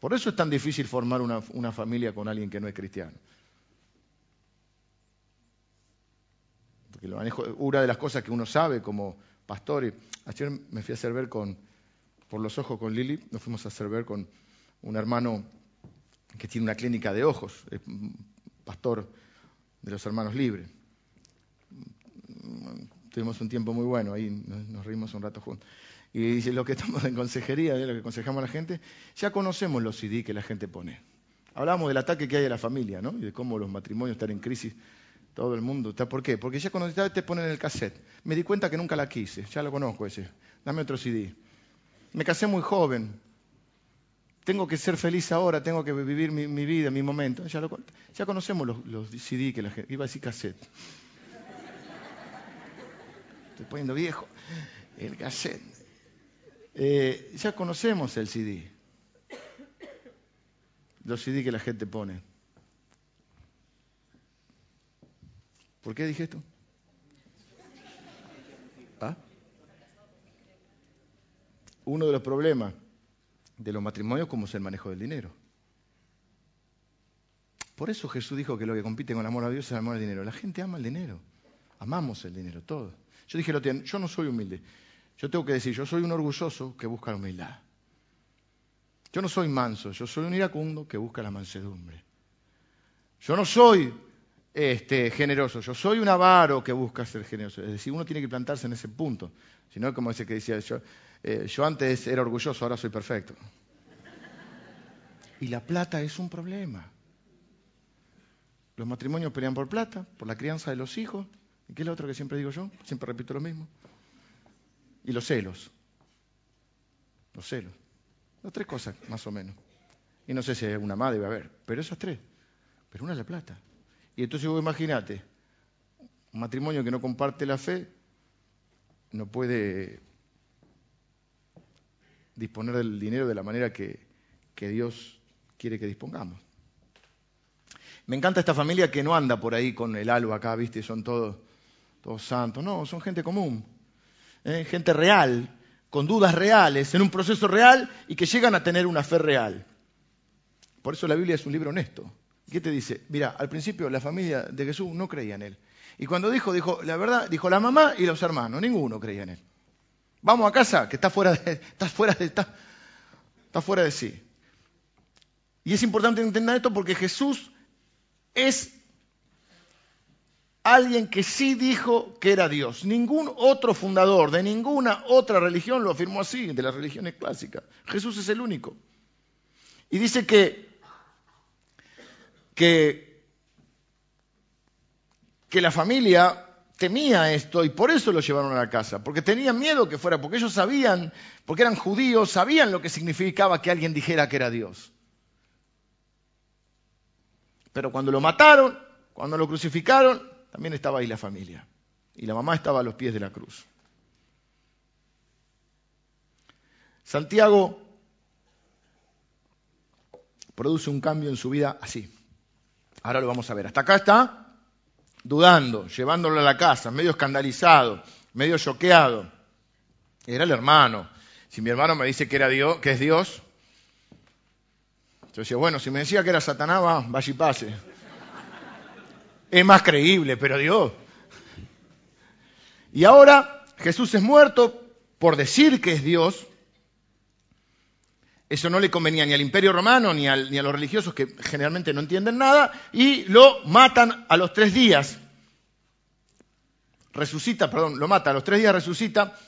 Por eso es tan difícil formar una, una, familia con alguien que no es cristiano. Porque lo manejo, una de las cosas que uno sabe como pastor, ayer me fui a hacer con, por los ojos con Lili, nos fuimos a hacer ver con un hermano que tiene una clínica de ojos, pastor de los hermanos libres. Tuvimos un tiempo muy bueno, ahí nos, reímos un rato juntos. Y dice, lo que estamos en consejería, lo que aconsejamos a la gente, ya conocemos los CD que la gente pone. Hablamos del ataque que hay a la familia, ¿no? Y de cómo los matrimonios están en crisis, todo el mundo. ¿Por qué? Porque ya cuando te ponen el cassette, me di cuenta que nunca la quise, ya lo conozco ese. Dame otro CD. Me casé muy joven. Tengo que ser feliz ahora, tengo que vivir mi, vida, mi momento. Ya, ya conocemos los, los, CD que la gente. Iba a decir cassette. Estoy poniendo viejo. El cassette. Eh, ya conocemos el CD, los CD que la gente pone. ¿Por qué dije esto? ¿Ah? Uno de los problemas de los matrimonios como es el manejo del dinero. Por eso Jesús dijo que lo que compite con el amor a Dios es el amor al dinero. La gente ama el dinero. Amamos el dinero, todo. Yo dije, yo no soy humilde. Yo tengo que decir, yo soy un orgulloso que busca la humildad. Yo no soy manso, yo soy un iracundo que busca la mansedumbre. Yo no soy este, generoso, yo soy un avaro que busca ser generoso. Es decir, uno tiene que plantarse en ese punto. Si no, como ese que decía, yo, eh, yo antes era orgulloso, ahora soy perfecto. Y la plata es un problema. Los matrimonios pelean por plata, por la crianza de los hijos. ¿Y qué es lo otro que siempre digo yo? Siempre repito lo mismo. Y los celos. Los celos. Las tres cosas, más o menos. Y no sé si hay alguna más, debe haber. Pero esas tres. Pero una es la plata. Y entonces vos imagínate, un matrimonio que no comparte la fe no puede disponer del dinero de la manera que, Dios quiere que dispongamos. Me encanta esta familia que no anda por ahí con el alba acá, ¿viste? Son todos, todos santos. No, son gente común. ¿eh? gente real, con dudas reales, en un proceso real y que llegan a tener una fe real. Por eso la Biblia es un libro honesto. ¿Qué te dice? Mira, al principio la familia de Jesús no creía en él. Y cuando dijo, dijo, la verdad, dijo la mamá y los hermanos, ninguno creía en él. Vamos a casa, que está fuera de, está fuera de, está, está fuera de sí. Y es importante entender esto porque Jesús es alguien que sí dijo que era Dios. Ningún otro fundador de ninguna otra religión lo afirmó así, de las religiones clásicas. Jesús es el único. Y dice que, que, la familia temía esto y por eso lo llevaron a la casa, porque tenían miedo que fuera, porque ellos sabían, porque eran judíos, sabían lo que significaba que alguien dijera que era Dios. Pero cuando lo mataron, cuando lo crucificaron, también estaba ahí la familia. Y la mamá estaba a los pies de la cruz. Santiago produce un cambio en su vida así. Ahora lo vamos a ver. Hasta acá está dudando, llevándolo a la casa, medio escandalizado, medio choqueado. Era el hermano. Si mi hermano me dice que era Dios, que es Dios, yo decía, bueno, si me decía que era Satanás, va, vaya y pase es más creíble, pero Dios. Y ahora Jesús es muerto por decir que es Dios. Eso no le convenía ni al imperio romano ni, a los religiosos que generalmente no entienden nada y lo matan a los tres días. Resucita, perdón, lo mata, a los tres días resucita.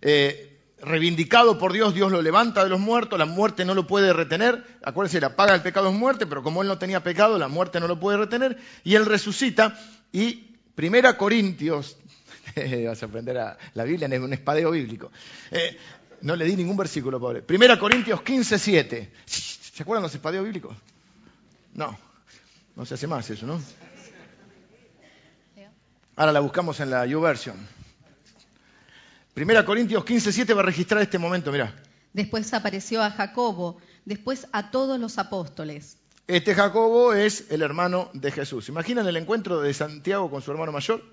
Eh, reivindicado por Dios, Dios lo levanta de los muertos, la muerte no lo puede retener. Acuérdense, la paga del pecado es muerte, pero como él no tenía pecado, la muerte no lo puede retener. Y él resucita. Y Primera Corintios Vas a aprender a, la Biblia en un espadeo bíblico. Eh, no le di ningún versículo, pobre. Primera Corintios 15, 7. ¿Se acuerdan los espadeos bíblicos? No, no se hace más eso, ¿no? Ahora la buscamos en la YouVersion. Primera Corintios 15, 7 va a registrar este momento, mira. Después apareció a Jacobo, después a todos los apóstoles. Este Jacobo es el hermano de Jesús. ¿Imaginan el encuentro de Santiago con su hermano mayor?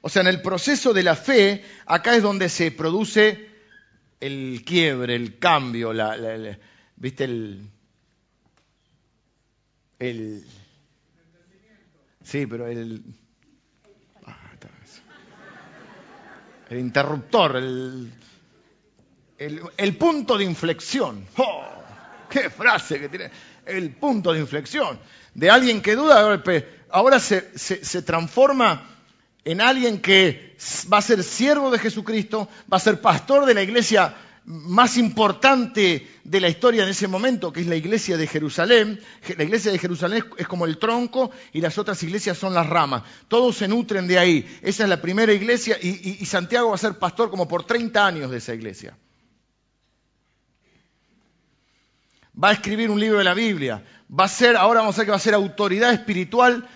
O sea, en el proceso de la fe, acá es donde se produce el quiebre, el cambio, la, ¿viste? El, el... Sí, pero el... Ah, el interruptor, el, el, punto de inflexión. ¡Oh! ¡Qué frase que tiene! El punto de inflexión. De alguien que duda, ahora se, se transforma en alguien que va a ser siervo de Jesucristo, va a ser pastor de la iglesia más importante de la historia en ese momento, que es la iglesia de Jerusalén. La iglesia de Jerusalén es como el tronco y las otras iglesias son las ramas. Todos se nutren de ahí. Esa es la primera iglesia y, Santiago va a ser pastor como por 30 años de esa iglesia. Va a escribir un libro de la Biblia. Va a ser, ahora vamos a ver que va a ser autoridad espiritual,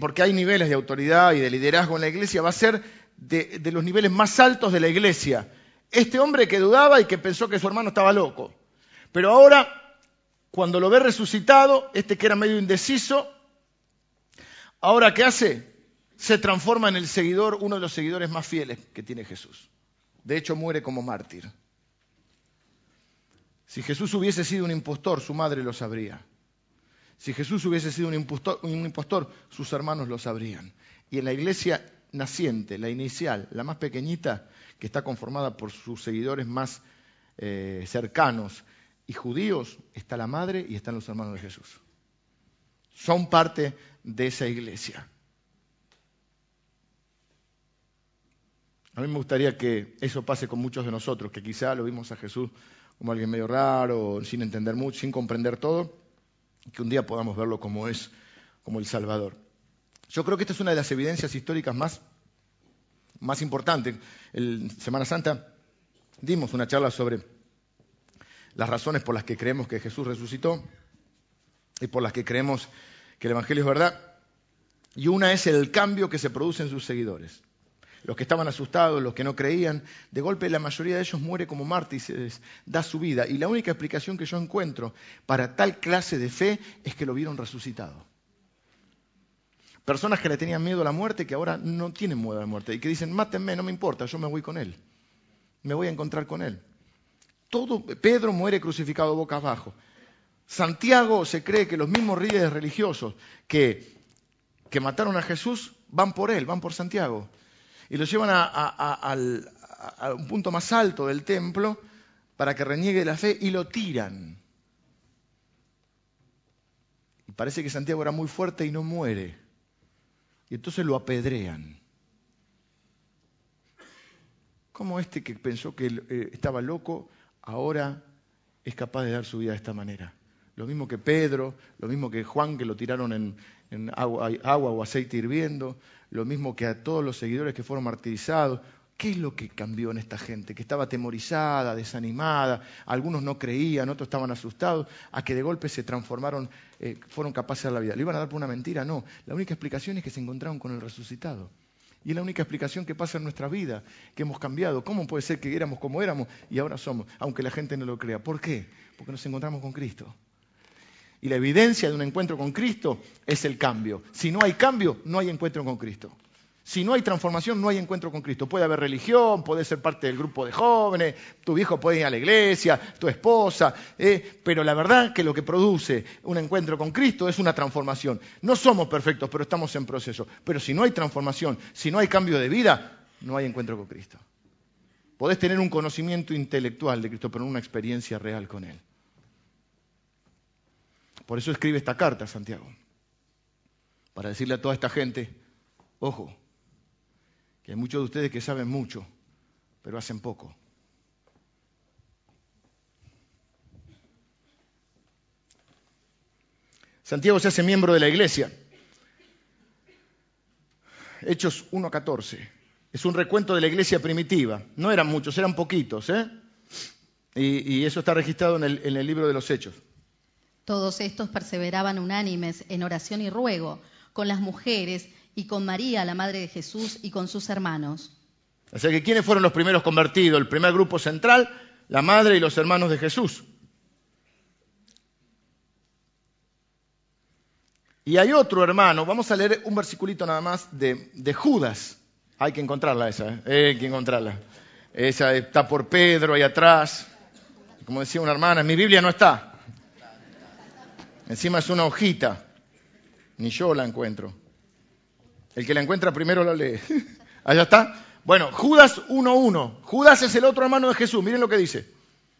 porque hay niveles de autoridad y de liderazgo en la iglesia, va a ser de los niveles más altos de la iglesia este hombre que dudaba y que pensó que su hermano estaba loco. Pero ahora, cuando lo ve resucitado, este que era medio indeciso, ahora ¿qué hace? Se transforma en el seguidor, uno de los seguidores más fieles que tiene Jesús. De hecho, muere como mártir. Si Jesús hubiese sido un impostor, su madre lo sabría. Si Jesús hubiese sido un impostor, sus hermanos lo sabrían. Y en la iglesia naciente, la inicial, la más pequeñita, que está conformada por sus seguidores más eh, cercanos y judíos, está la madre y están los hermanos de Jesús. Son parte de esa iglesia. A mí me gustaría que eso pase con muchos de nosotros, que quizá lo vimos a Jesús como alguien medio raro, sin entender mucho, sin comprender todo, que un día podamos verlo como es, como el Salvador. Yo creo que esta es una de las evidencias históricas más más importante. En Semana Santa dimos una charla sobre las razones por las que creemos que Jesús resucitó y por las que creemos que el Evangelio es verdad. Y una es el cambio que se produce en sus seguidores. Los que estaban asustados, los que no creían, de golpe la mayoría de ellos muere como mártires, da su vida. Y la única explicación que yo encuentro para tal clase de fe es que lo vieron resucitado. Personas que le tenían miedo a la muerte que ahora no tienen miedo a la muerte y que dicen, mátenme, no me importa, yo me voy con él. Me voy a encontrar con él. Todo, Pedro muere crucificado boca abajo. Santiago se cree que los mismos líderes religiosos que, que mataron a Jesús van por él, van por Santiago. Y lo llevan a, un punto más alto del templo para que reniegue la fe y lo tiran. Y parece que Santiago era muy fuerte y no muere. Y entonces lo apedrean. ¿Cómo este que pensó que eh, estaba loco ahora es capaz de dar su vida de esta manera? Lo mismo que Pedro, lo mismo que Juan que lo tiraron en, agua o aceite hirviendo, lo mismo que a todos los seguidores que fueron martirizados. ¿Qué es lo que cambió en esta gente? Que estaba atemorizada, desanimada, algunos no creían, otros estaban asustados, a que de golpe se transformaron, eh, fueron capaces de la vida. ¿Le iban a dar por una mentira? No. La única explicación es que se encontraron con el resucitado. Y es la única explicación que pasa en nuestra vida, que hemos cambiado. ¿Cómo puede ser que éramos como éramos y ahora somos, aunque la gente no lo crea? ¿Por qué? Porque nos encontramos con Cristo. Y la evidencia de un encuentro con Cristo es el cambio. Si no hay cambio, no hay encuentro con Cristo. Si no hay transformación, no hay encuentro con Cristo. Puede haber religión, puede ser parte del grupo de jóvenes, tu hijo puede ir a la iglesia, tu esposa, eh, pero la verdad que lo que produce un encuentro con Cristo es una transformación. No somos perfectos, pero estamos en proceso. Pero si no hay transformación, si no hay cambio de vida, no hay encuentro con Cristo. Podés tener un conocimiento intelectual de Cristo, pero no una experiencia real con Él. Por eso escribe esta carta, Santiago, para decirle a toda esta gente, ojo, hay muchos de ustedes que saben mucho, pero hacen poco. Santiago se hace miembro de la iglesia. Hechos 1.14. es un recuento de la iglesia primitiva. No eran muchos, eran poquitos, ¿eh? Y, eso está registrado en el libro de los Hechos. Todos estos perseveraban unánimes en oración y ruego con las mujeres y con María, la madre de Jesús, y con sus hermanos. O sea que ¿quiénes fueron los primeros convertidos? El primer grupo central, la madre y los hermanos de Jesús. Y hay otro hermano, vamos a leer un versiculito nada más de, Judas. Hay que encontrarla esa, ¿eh? hay que encontrarla. Esa está por Pedro ahí atrás. Como decía una hermana, en mi Biblia no está. Encima es una hojita. Ni yo la encuentro. El que la encuentra primero la lee. Allá está. Bueno, Judas 1.1. Judas es el otro hermano de Jesús. Miren lo que dice.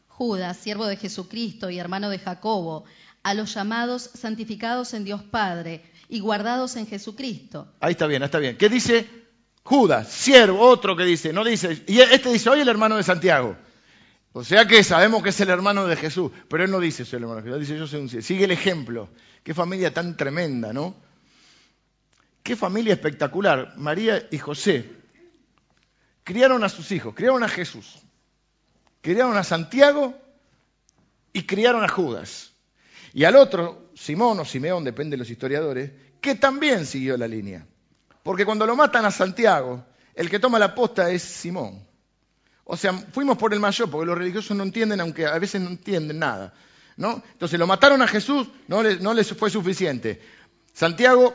Judas, siervo de Jesucristo y hermano de Jacobo, a los llamados santificados en Dios Padre y guardados en Jesucristo. Ahí está bien, está bien. ¿Qué dice Judas? Siervo, otro que dice, no dice. Y este dice, hoy el hermano de Santiago. O sea que sabemos que es el hermano de Jesús, pero él no dice soy el hermano de Jesús, dice yo soy Sigue el ejemplo. Qué familia tan tremenda, ¿no? Qué familia espectacular. María y José criaron a sus hijos, criaron a Jesús, criaron a Santiago y criaron a Judas. Y al otro, Simón o Simeón, depende de los historiadores, que también siguió la línea. Porque cuando lo matan a Santiago, el que toma la posta es Simón. O sea, fuimos por el mayor, porque los religiosos no entienden, aunque a veces no entienden nada. ¿no? Entonces lo mataron a Jesús, no les, no les fue suficiente. Santiago,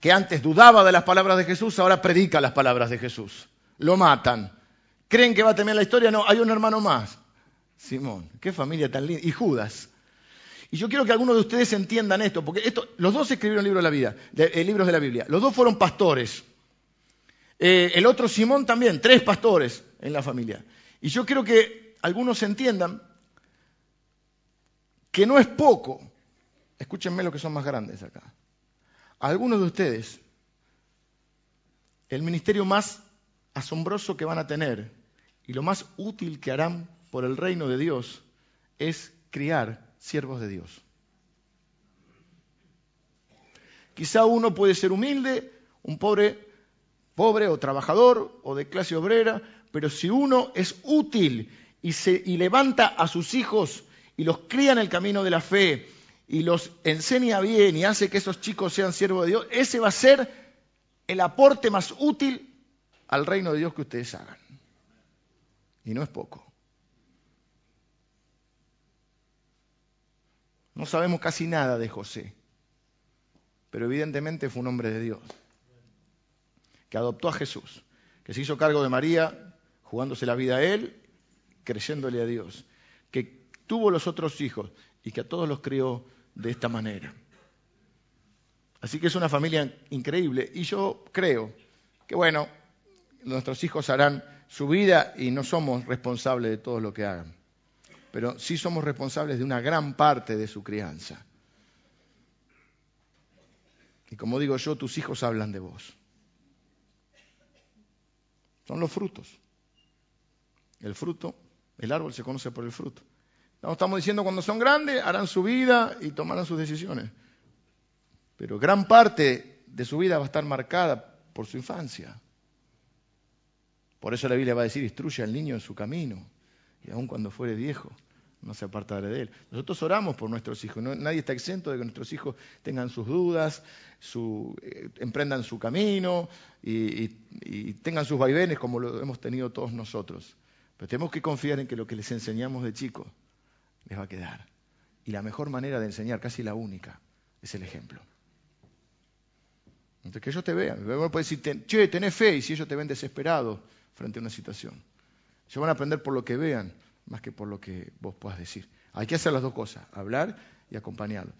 que antes dudaba de las palabras de Jesús, ahora predica las palabras de Jesús. Lo matan. ¿Creen que va a tener la historia? No, hay un hermano más. Simón, qué familia tan linda. Y Judas. Y yo quiero que algunos de ustedes entiendan esto, porque los dos escribieron libros de la vida, eh, libros de la Biblia. Los dos fueron pastores. Eh, el otro Simón también, tres pastores en la familia. Y yo quiero que algunos entiendan que no es poco. Escúchenme lo que son más grandes acá. Algunos de ustedes, el ministerio más asombroso que van a tener y lo más útil que harán por el reino de Dios es criar siervos de Dios. Quizá uno puede ser humilde, un pobre pobre o trabajador o de clase obrera, pero si uno es útil y, se, levanta a sus hijos y los cría en el camino de la fe y los enseña bien y hace que esos chicos sean siervos de Dios, ese va a ser el aporte más útil al reino de Dios que ustedes hagan. Y no es poco. No sabemos casi nada de José, pero evidentemente fue un hombre de Dios que adoptó a Jesús, que se hizo cargo de María, jugándose la vida a él, creyéndole a Dios, que tuvo los otros hijos y que a todos los crió de esta manera. Así que es una familia increíble y yo creo que, bueno, nuestros hijos harán su vida y no somos responsables de todo lo que hagan, pero sí somos responsables de una gran parte de su crianza. Y como digo yo, tus hijos hablan de vos. Son los frutos. El fruto, el árbol se conoce por el fruto. Estamos diciendo cuando son grandes harán su vida y tomarán sus decisiones. Pero gran parte de su vida va a estar marcada por su infancia. Por eso la Biblia va a decir, instruye al niño en su camino, y aun cuando fuere viejo, no se apartará de él. Nosotros oramos por nuestros hijos, nadie está exento de que nuestros hijos tengan sus dudas, eh, emprendan su camino y, tengan sus vaivenes como lo hemos tenido todos nosotros. Pero tenemos que confiar en que lo que les enseñamos de chicos les va a quedar. Y la mejor manera de enseñar, casi la única, es el ejemplo. Entonces, que ellos te vean. Uno puede decir, che, tenés fe, y si ellos te ven desesperado frente a una situación. Ellos van a aprender por lo que vean, más que por lo que vos puedas decir. Hay que hacer las dos cosas, hablar y acompañarlo.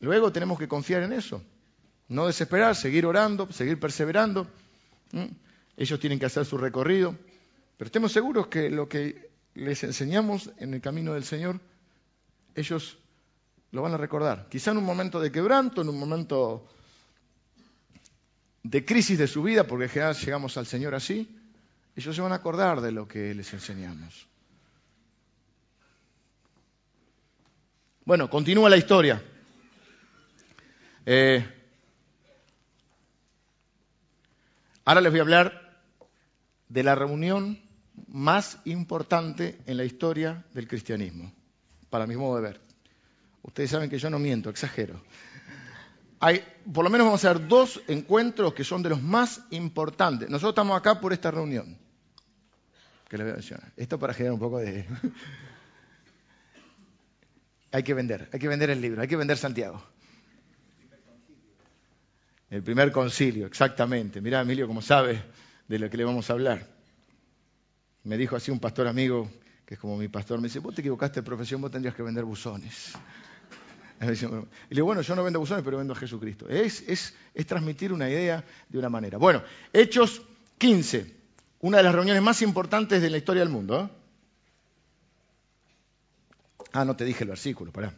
Luego tenemos que confiar en eso, no desesperar, seguir orando, seguir perseverando. Ellos tienen que hacer su recorrido, pero estemos seguros que lo que les enseñamos en el camino del Señor, ellos lo van a recordar. Quizá en un momento de quebranto, en un momento de crisis de su vida, porque en general llegamos al Señor así, ellos se van a acordar de lo que les enseñamos. Bueno, continúa la historia. Eh, ahora les voy a hablar de la reunión más importante en la historia del cristianismo, para mi modo de ver. Ustedes saben que yo no miento, exagero. Hay, por lo menos vamos a ver dos encuentros que son de los más importantes. Nosotros estamos acá por esta reunión, que les voy a mencionar. Esto para generar un poco de... hay que vender, hay que vender el libro, hay que vender Santiago. El primer concilio, exactamente. Mirá, Emilio, como sabe de lo que le vamos a hablar. Me dijo así un pastor amigo, que es como mi pastor, me dice, vos te equivocaste de profesión, vos tendrías que vender buzones. Y le digo, bueno, yo no vendo buzones, pero vendo a Jesucristo. Es, es, es transmitir una idea de una manera. Bueno, Hechos 15, una de las reuniones más importantes de la historia del mundo. ¿eh? Ah, no te dije el versículo, pará.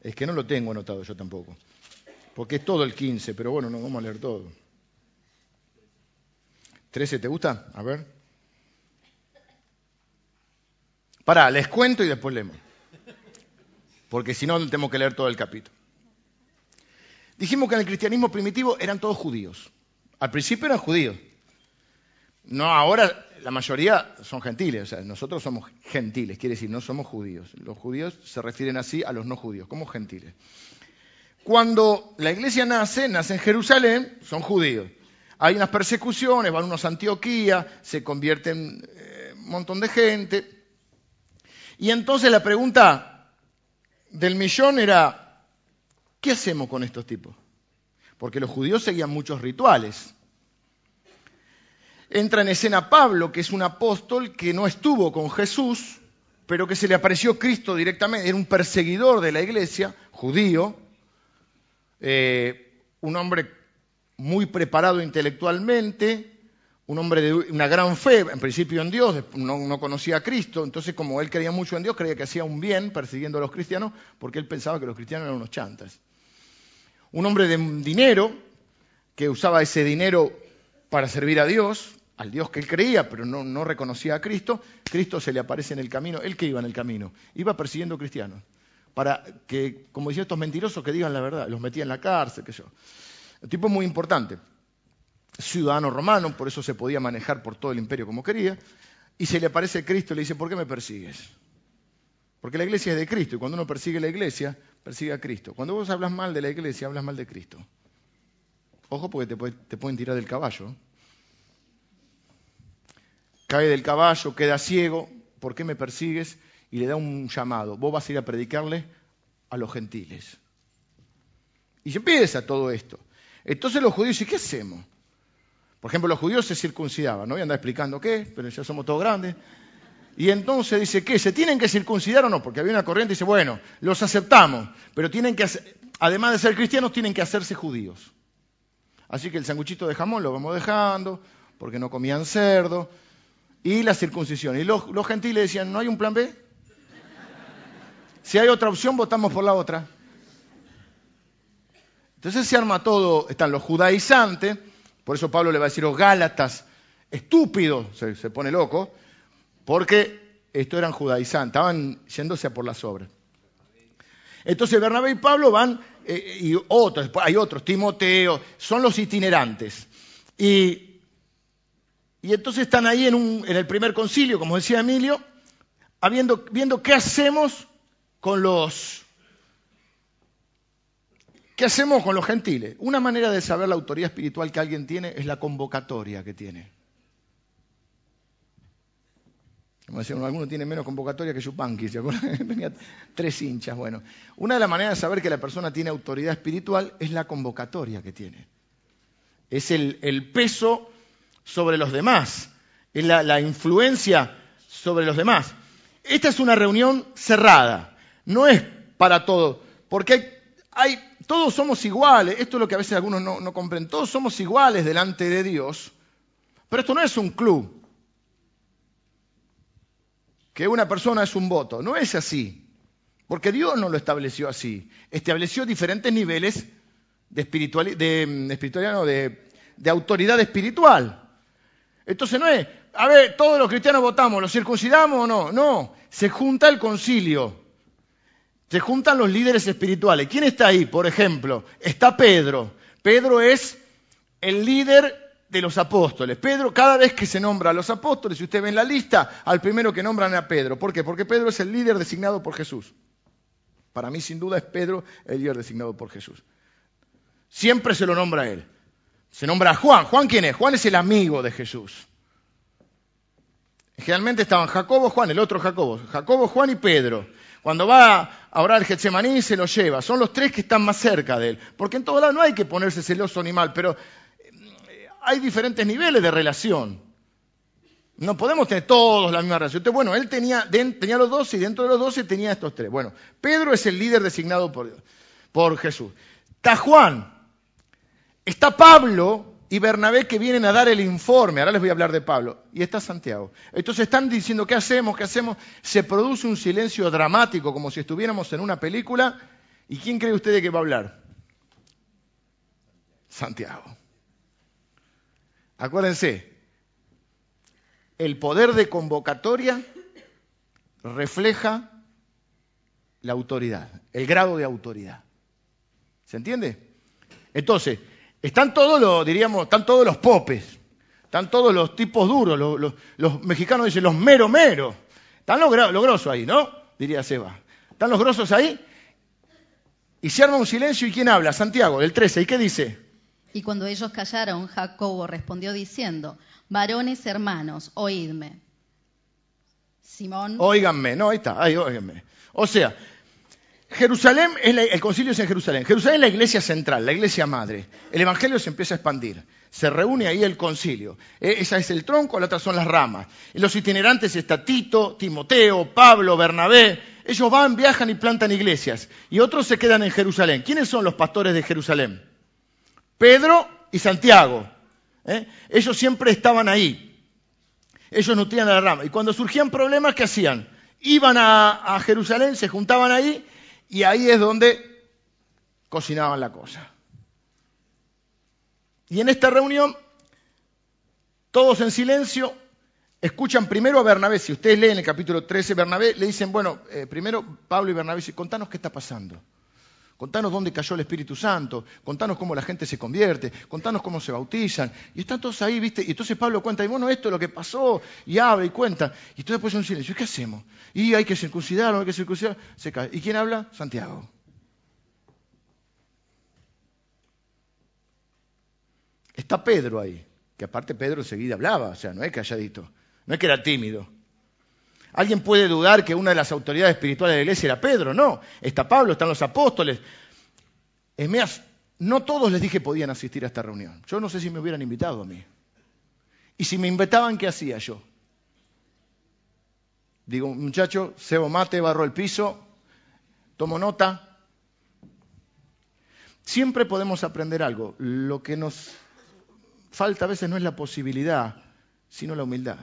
Es que no lo tengo anotado yo tampoco. Porque es todo el 15, pero bueno, no vamos a leer todo. ¿13 te gusta? A ver. Pará, les cuento y después leemos. Porque si no, tenemos que leer todo el capítulo. Dijimos que en el cristianismo primitivo eran todos judíos. Al principio eran judíos. No, ahora la mayoría son gentiles, o sea, nosotros somos gentiles, quiere decir, no somos judíos. Los judíos se refieren así a los no judíos, como gentiles. Cuando la iglesia nace, nace en Jerusalén, son judíos. Hay unas persecuciones, van unos a Antioquía, se convierten eh, un montón de gente. Y entonces la pregunta del millón era, ¿qué hacemos con estos tipos? Porque los judíos seguían muchos rituales entra en escena Pablo, que es un apóstol que no estuvo con Jesús, pero que se le apareció Cristo directamente, era un perseguidor de la iglesia, judío, eh, un hombre muy preparado intelectualmente, un hombre de una gran fe, en principio en Dios, no, no, conocía a Cristo, entonces como él creía mucho en Dios, creía que hacía un bien persiguiendo a los cristianos, porque él pensaba que los cristianos eran unos chantas. Un hombre de dinero, que usaba ese dinero para servir a Dios, al Dios que él creía, pero no, reconocía a Cristo, Cristo se le aparece en el camino. ¿Él que iba en el camino? Iba persiguiendo cristianos. Para que, como decían estos mentirosos, que digan la verdad. Los metía en la cárcel, que yo. El tipo muy importante. Ciudadano romano, por eso se podía manejar por todo el imperio como quería. Y se le aparece Cristo y le dice, ¿por qué me persigues? Porque la iglesia es de Cristo y cuando uno persigue la iglesia, persigue a Cristo. Cuando vos hablas mal de la iglesia, hablas mal de Cristo. Ojo porque te pueden tirar del caballo cae del caballo, queda ciego, ¿por qué me persigues? Y le da un llamado, vos vas a ir a predicarle a los gentiles. Y empieza todo esto. Entonces los judíos dicen, ¿qué hacemos? Por ejemplo, los judíos se circuncidaban, no voy a andar explicando qué, pero ya somos todos grandes. Y entonces dice, ¿qué? ¿Se tienen que circuncidar o no? Porque había una corriente y dice, bueno, los aceptamos, pero tienen que, además de ser cristianos, tienen que hacerse judíos. Así que el sanguchito de jamón lo vamos dejando, porque no comían cerdo, y la circuncisión. Y los, gentiles decían, ¿no hay un plan B? Si hay otra opción, votamos por la otra. Entonces se arma todo, están los judaizantes, por eso Pablo le va a decir, los gálatas, estúpidos, se, pone loco, porque estos eran judaizantes, estaban yéndose a por las obras. Entonces Bernabé y Pablo van, eh, y otros, hay otros, Timoteo, son los itinerantes. Y y entonces están ahí en, el primer concilio, como decía Emilio, viendo qué hacemos con los ¿Qué hacemos con los gentiles? Una manera de saber la autoridad espiritual que alguien tiene es la convocatoria que tiene. Como decían, alguno tiene menos convocatoria que Yupanqui, ¿se acuerdan? Tenía tres hinchas. Bueno, una de las maneras de saber que la persona tiene autoridad espiritual es la convocatoria que tiene. Es el peso sobre los demás, es la, influencia sobre los demás. Esta es una reunión cerrada, no es para todos, porque hay, todos somos iguales, esto es lo que a veces algunos no, no comprenden, todos somos iguales delante de Dios, pero esto no es un club, que una persona es un voto, no es así, porque Dios no lo estableció así, estableció diferentes niveles de, espiritualidad, de, de, de autoridad espiritual. Entonces no es, a ver, todos los cristianos votamos, ¿los circuncidamos o no? No, se junta el concilio, se juntan los líderes espirituales. ¿Quién está ahí? Por ejemplo, está Pedro. Pedro es el líder de los apóstoles. Pedro, cada vez que se nombra a los apóstoles, si usted ve en la lista, al primero que nombran a Pedro. ¿Por qué? Porque Pedro es el líder designado por Jesús. Para mí, sin duda, es Pedro el líder designado por Jesús. Siempre se lo nombra a él. Se nombra Juan. ¿Juan quién es? Juan es el amigo de Jesús. Generalmente estaban Jacobo, Juan, el otro Jacobo. Jacobo, Juan y Pedro. Cuando va a orar Getsemaní se lo lleva. Son los tres que están más cerca de él. Porque en todo lado no hay que ponerse celoso ni mal, pero eh, hay diferentes niveles de relación. No podemos tener todos la misma relación. Entonces, bueno, él tenía, tenía los doce y dentro de los doce tenía estos tres. Bueno, Pedro es el líder designado por, por Jesús. Está Juan, está Pablo, y Bernabé que vienen a dar el informe. Ahora les voy a hablar de Pablo. Y está Santiago. Entonces están diciendo, ¿qué hacemos? ¿Qué hacemos? Se produce un silencio dramático, como si estuviéramos en una película. ¿Y quién cree usted que va a hablar? Santiago. Acuérdense, el poder de convocatoria refleja la autoridad, el grado de autoridad. ¿Se entiende? Entonces, están todos los, diríamos, están todos los popes, están todos los tipos duros, los, mexicanos dicen los mero mero. Están los, grosos ahí, ¿no? Diría Seba. Están los grosos ahí. Y se arma un silencio y ¿quién habla? Santiago, del 13. ¿Y qué dice? Y cuando ellos callaron, Jacobo respondió diciendo, varones hermanos, oídme. Simón. Óiganme, no, ahí está, ahí, óiganme. O sea, Jerusalén, es el concilio es en Jerusalén. Jerusalén es la iglesia central, la iglesia madre. El evangelio se empieza a expandir. Se reúne ahí el concilio. E, esa es el tronco, la otra son las ramas. En los itinerantes está Tito, Timoteo, Pablo, Bernabé. Ellos van, viajan y plantan iglesias. Y otros se quedan en Jerusalén. ¿Quiénes son los pastores de Jerusalén? Pedro y Santiago. ¿eh? Ellos siempre estaban ahí. Ellos nutrían a la rama. Y cuando surgían problemas, ¿qué hacían? Iban a Jerusalén, se juntaban ahí y ahí es donde cocinaban la cosa. Y en esta reunión, todos en silencio, escuchan primero a Bernabé. Si ustedes leen el capítulo 13, Bernabé le dicen, bueno, eh, primero Pablo y Bernabé contanos qué está pasando. Contanos dónde cayó el Espíritu Santo, contanos cómo la gente se convierte, contanos cómo se bautizan. Y están todos ahí, ¿viste? Y entonces Pablo cuenta, y bueno, esto es lo que pasó, y habla y cuenta. Y todo después un silencio. ¿Y qué hacemos? Y hay que circuncidar, no hay que circuncidar. Se cae. ¿Y quién habla? Santiago. Está Pedro ahí, que aparte Pedro enseguida hablaba, o sea, no es calladito, no es que era tímido. ¿Alguien puede dudar que una de las autoridades espirituales de la iglesia era Pedro? No, está Pablo, están los apóstoles. Es más, no todos les dije podían asistir a esta reunión. Yo no sé si me hubieran invitado a mí. Y si me invitaban, ¿qué hacía yo? Digo, muchacho, cebo mate, barro el piso, tomo nota. Siempre podemos aprender algo. Lo que nos falta a veces no es la posibilidad, sino la humildad.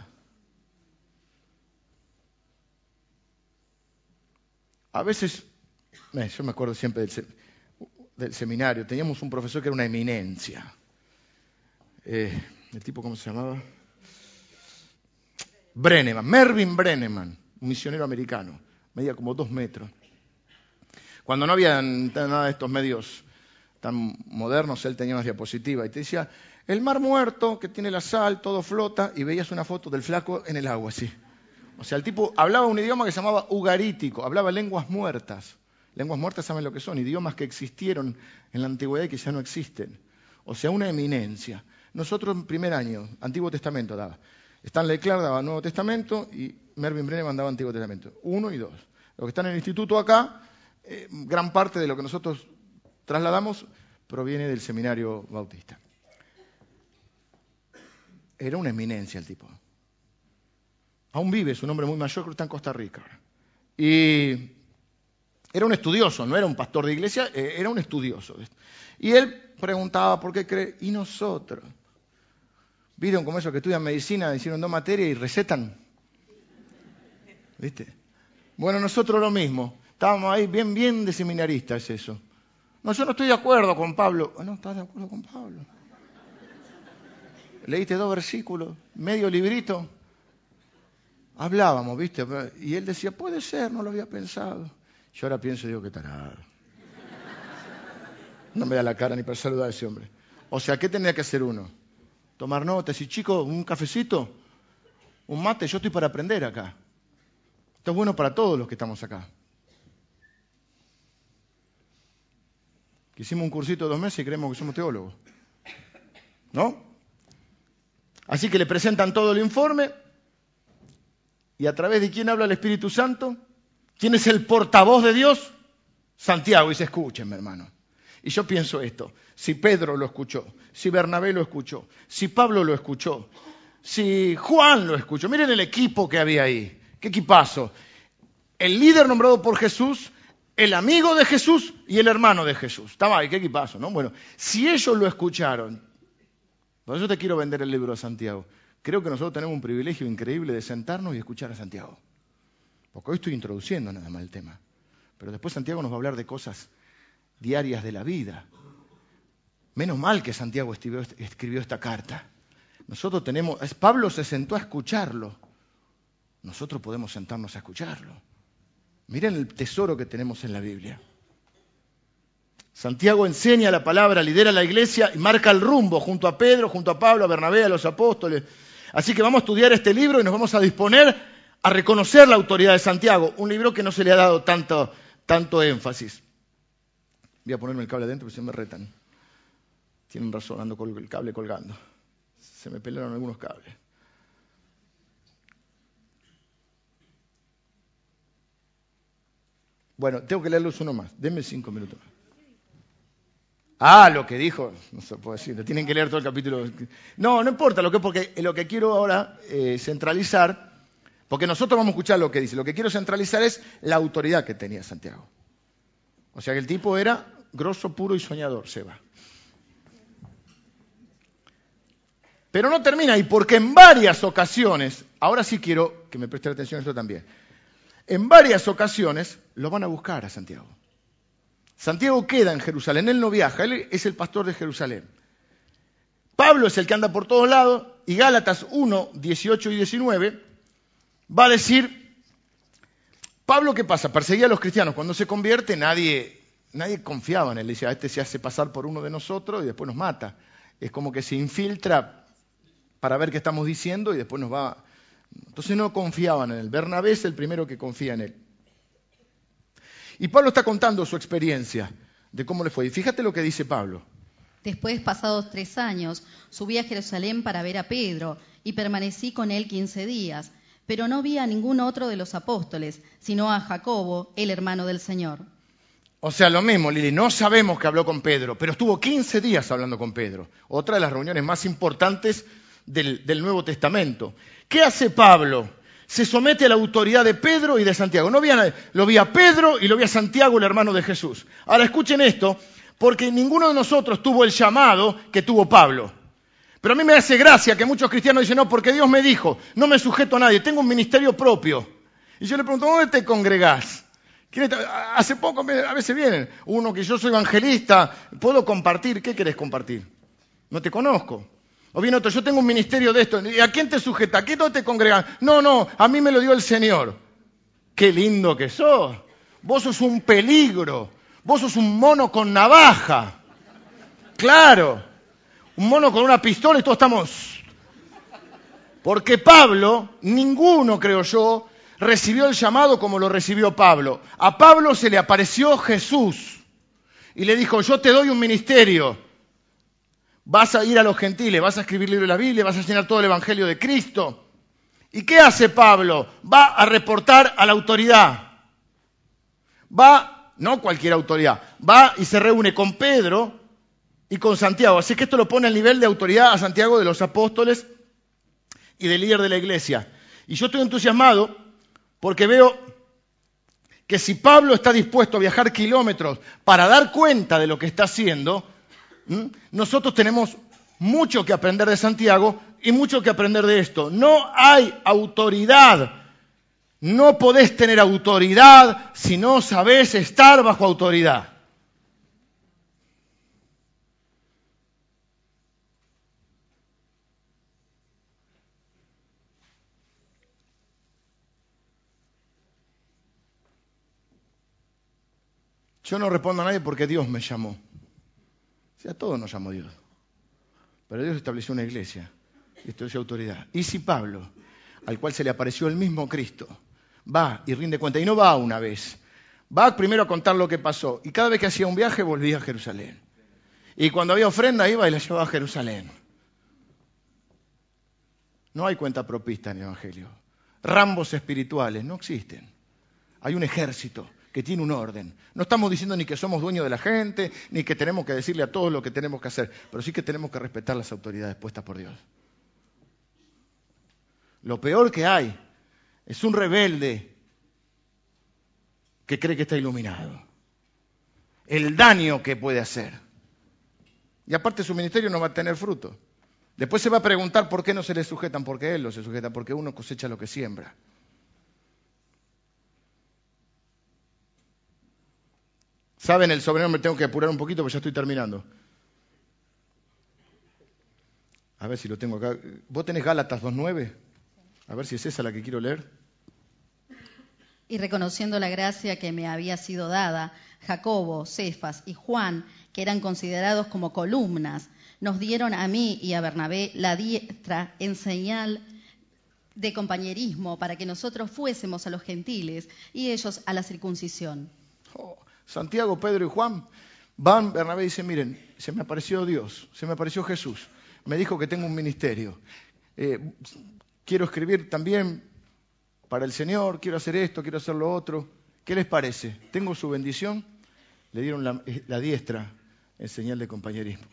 A veces, eh, yo me acuerdo siempre del, seminario, teníamos un profesor que era una eminencia. Eh, ¿El tipo cómo se llamaba? Brenneman, Mervyn Brenneman, un misionero americano, medía como dos metros. Cuando no había nada de estos medios tan modernos, él tenía una diapositiva y te decía, el mar muerto, que tiene la sal, todo flota, y veías una foto del flaco en el agua, así. O sea, el tipo hablaba un idioma que se llamaba ugarítico, hablaba lenguas muertas. Lenguas muertas saben lo que son, idiomas que existieron en la antigüedad y que ya no existen. O sea, una eminencia. Nosotros en primer año, Antiguo Testamento daba. Stanley Clark daba Nuevo Testamento y Mervyn Brennan daba Antiguo Testamento. Uno y dos. Los que están en el instituto acá, eh, gran parte de lo que nosotros trasladamos proviene del seminario bautista. Era una eminencia el tipo. Aún vive, es un hombre muy mayor, que está en Costa Rica. Y era un estudioso, no era un pastor de iglesia, eh, era un estudioso. Y él preguntaba por qué cree, ¿y nosotros? ¿Vieron como esos que estudian medicina, hicieron dos materias y recetan? ¿Viste? Bueno, nosotros lo mismo. Estábamos ahí bien, bien de seminaristas, es eso. No, yo no estoy de acuerdo con Pablo. Ah, no, estás de acuerdo con Pablo. Leíste dos versículos, medio librito. Hablábamos, ¿viste? Y él decía, puede ser, no lo había pensado. Yo ahora pienso y digo, qué tarado. No me da la cara ni para saludar a ese hombre. O sea, ¿qué tenía que hacer uno? tomar notas y chicos, un cafecito, un mate, yo estoy para aprender acá. Esto es bueno para todos los que estamos acá. hicimos un cursito de dos meses y creemos que somos teólogos. ¿No? Así que le presentan todo el informe y a través de quién habla el Espíritu Santo, quién es el portavoz de Dios, Santiago. Escuchen, mi hermano. Y yo pienso esto, si Pedro lo escuchó, si Bernabé lo escuchó, si Pablo lo escuchó, si Juan lo escuchó, miren el equipo que había ahí, qué equipazo. El líder nombrado por Jesús, el amigo de Jesús y el hermano de Jesús. Estaba ahí, qué equipazo, ¿no? Bueno, si ellos lo escucharon, por eso te quiero vender el libro de Santiago. Creo que nosotros tenemos un privilegio increíble de sentarnos y escuchar a Santiago. Porque hoy estoy introduciendo nada más el tema. Pero después Santiago nos va a hablar de cosas diarias de la vida. Menos mal que Santiago escribió, esta carta. Nosotros tenemos, Pablo se sentó a escucharlo. Nosotros podemos sentarnos a escucharlo. Miren el tesoro que tenemos en la Biblia. Santiago enseña la palabra, lidera la iglesia y marca el rumbo junto a Pedro, junto a Pablo, a Bernabé, a los apóstoles. Así que vamos a estudiar este libro y nos vamos a disponer a reconocer la autoridad de Santiago, un libro que no se le ha dado tanto, tanto énfasis. Voy a ponerme el cable adentro porque me retan. Tienen razón, ando con el cable colgando. Se me pelearon algunos cables. Bueno, tengo que leerlos uno más. Denme cinco minutos Ah, lo que dijo, no se puede decir, tienen que leer todo el capítulo. No, no importa, lo que, porque lo que quiero ahora eh, centralizar, porque nosotros vamos a escuchar lo que dice, lo que quiero centralizar es la autoridad que tenía Santiago. O sea que el tipo era grosso, puro y soñador, se va. Pero no termina ahí, porque en varias ocasiones, ahora sí quiero que me preste atención a esto también, en varias ocasiones lo van a buscar a Santiago. Santiago queda en Jerusalén, él no viaja, él es el pastor de Jerusalén. Pablo es el que anda por todos lados y Gálatas 1, 18 y 19 va a decir, Pablo, ¿qué pasa? Perseguía a los cristianos. Cuando se convierte nadie, nadie confiaba en él. Decía, este se hace pasar por uno de nosotros y después nos mata. Es como que se infiltra para ver qué estamos diciendo y después nos va entonces no confiaban en él. Bernabé es el primero que confía en él. Y Pablo está contando su experiencia de cómo le fue. Y fíjate lo que dice Pablo. Después, pasados tres años, subí a Jerusalén para ver a Pedro y permanecí con él quince días, pero no vi a ningún otro de los apóstoles, sino a Jacobo, el hermano del Señor. O sea, lo mismo, Lili, no sabemos que habló con Pedro, pero estuvo quince días hablando con Pedro. Otra de las reuniones más importantes del, Nuevo Testamento. ¿Qué hace Pablo? Se somete a la autoridad de Pedro y de Santiago. No lo vi a Pedro y lo vi a Santiago, el hermano de Jesús. Ahora escuchen esto, porque ninguno de nosotros tuvo el llamado que tuvo Pablo. Pero a mí me hace gracia que muchos cristianos dicen, no, porque Dios me dijo, no me sujeto a nadie, tengo un ministerio propio. Y yo le pregunto, ¿dónde te congregás? Hace poco a veces vienen, uno que yo soy evangelista, puedo compartir, ¿qué querés compartir? No te conozco. O bien otro, yo tengo un ministerio de esto. ¿Y a quién te sujeta? ¿A quién te congregan? No, no, a mí me lo dio el Señor. Qué lindo que sos. Vos sos un peligro. Vos sos un mono con navaja. Claro. Un mono con una pistola y todos estamos... Porque Pablo, ninguno, creo yo, recibió el llamado como lo recibió Pablo. A Pablo se le apareció Jesús y le dijo, yo te doy un ministerio vas a ir a los gentiles, vas a escribir libros de la Biblia, vas a enseñar todo el Evangelio de Cristo. ¿Y qué hace Pablo? Va a reportar a la autoridad. Va, no cualquier autoridad, va y se reúne con Pedro y con Santiago. Así que esto lo pone al nivel de autoridad a Santiago de los apóstoles y del líder de la iglesia. Y yo estoy entusiasmado porque veo que si Pablo está dispuesto a viajar kilómetros para dar cuenta de lo que está haciendo. Nosotros tenemos mucho que aprender de Santiago y mucho que aprender de esto. No hay autoridad. No podés tener autoridad si no sabés estar bajo autoridad. Yo no respondo a nadie porque Dios me llamó. Si a todos nos llamó Dios. Pero Dios estableció una iglesia y estableció autoridad. Y si Pablo, al cual se le apareció el mismo Cristo, va y rinde cuenta, y no va una vez, va primero a contar lo que pasó, y cada vez que hacía un viaje volvía a Jerusalén. Y cuando había ofrenda iba y la llevaba a Jerusalén. No hay cuenta propista en el Evangelio. Rambos espirituales no existen. Hay un ejército que tiene un orden. No estamos diciendo ni que somos dueños de la gente, ni que tenemos que decirle a todos lo que tenemos que hacer, pero sí que tenemos que respetar las autoridades puestas por Dios. Lo peor que hay es un rebelde que cree que está iluminado. El daño que puede hacer. Y aparte su ministerio no va a tener fruto. Después se va a preguntar por qué no se le sujetan, porque él lo se sujeta, porque uno cosecha lo que siembra. ¿Saben el sobrenombre? Tengo que apurar un poquito porque ya estoy terminando. A ver si lo tengo acá. ¿Vos tenés Gálatas 2.9? A ver si es esa la que quiero leer. Y reconociendo la gracia que me había sido dada, Jacobo, Cefas y Juan, que eran considerados como columnas, nos dieron a mí y a Bernabé la diestra en señal de compañerismo para que nosotros fuésemos a los gentiles y ellos a la circuncisión. Oh, Santiago, Pedro y Juan van, Bernabé dice, miren, se me apareció Dios, se me apareció Jesús, me dijo que tengo un ministerio. Eh, quiero escribir también para el Señor, quiero hacer esto, quiero hacer lo otro. ¿Qué les parece? ¿Tengo su bendición? Le dieron la, la diestra en señal de compañerismo.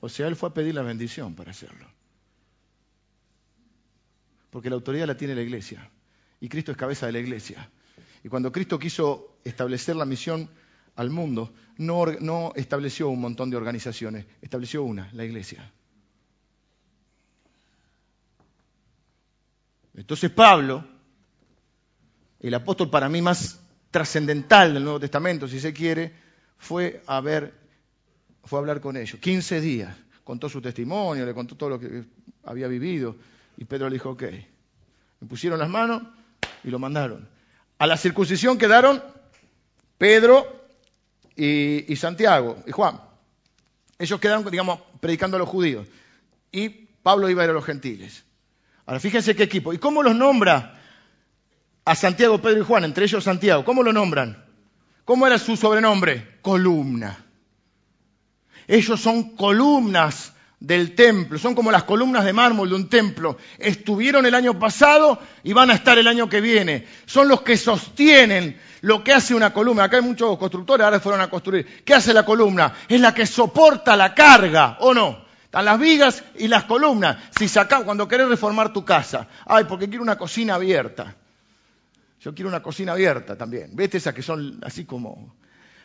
O sea, él fue a pedir la bendición para hacerlo. Porque la autoridad la tiene la iglesia. Y Cristo es cabeza de la iglesia. Y cuando Cristo quiso establecer la misión al mundo, no, estableció un montón de organizaciones, estableció una, la iglesia. Entonces Pablo, el apóstol para mí más trascendental del Nuevo Testamento, si se quiere, fue a ver fue a hablar con ellos. 15 días. Contó su testimonio, le contó todo lo que había vivido. Y Pedro le dijo, ok. Me pusieron las manos y lo mandaron. A la circuncisión quedaron Pedro y, Santiago y Juan. Ellos quedaron, digamos, predicando a los judíos. Y Pablo iba a ir a los gentiles. Ahora, fíjense qué equipo. ¿Y cómo los nombra a Santiago, Pedro y Juan? Entre ellos Santiago. ¿Cómo lo nombran? ¿Cómo era su sobrenombre? Columna. Ellos son columnas del templo, son como las columnas de mármol de un templo. Estuvieron el año pasado y van a estar el año que viene. Son los que sostienen lo que hace una columna. Acá hay muchos constructores, ahora fueron a construir. ¿Qué hace la columna? Es la que soporta la carga, ¿o no? Están las vigas y las columnas. Si sacás, cuando querés reformar tu casa, ay, porque quiero una cocina abierta. Yo quiero una cocina abierta también. ¿Viste esas que son así como...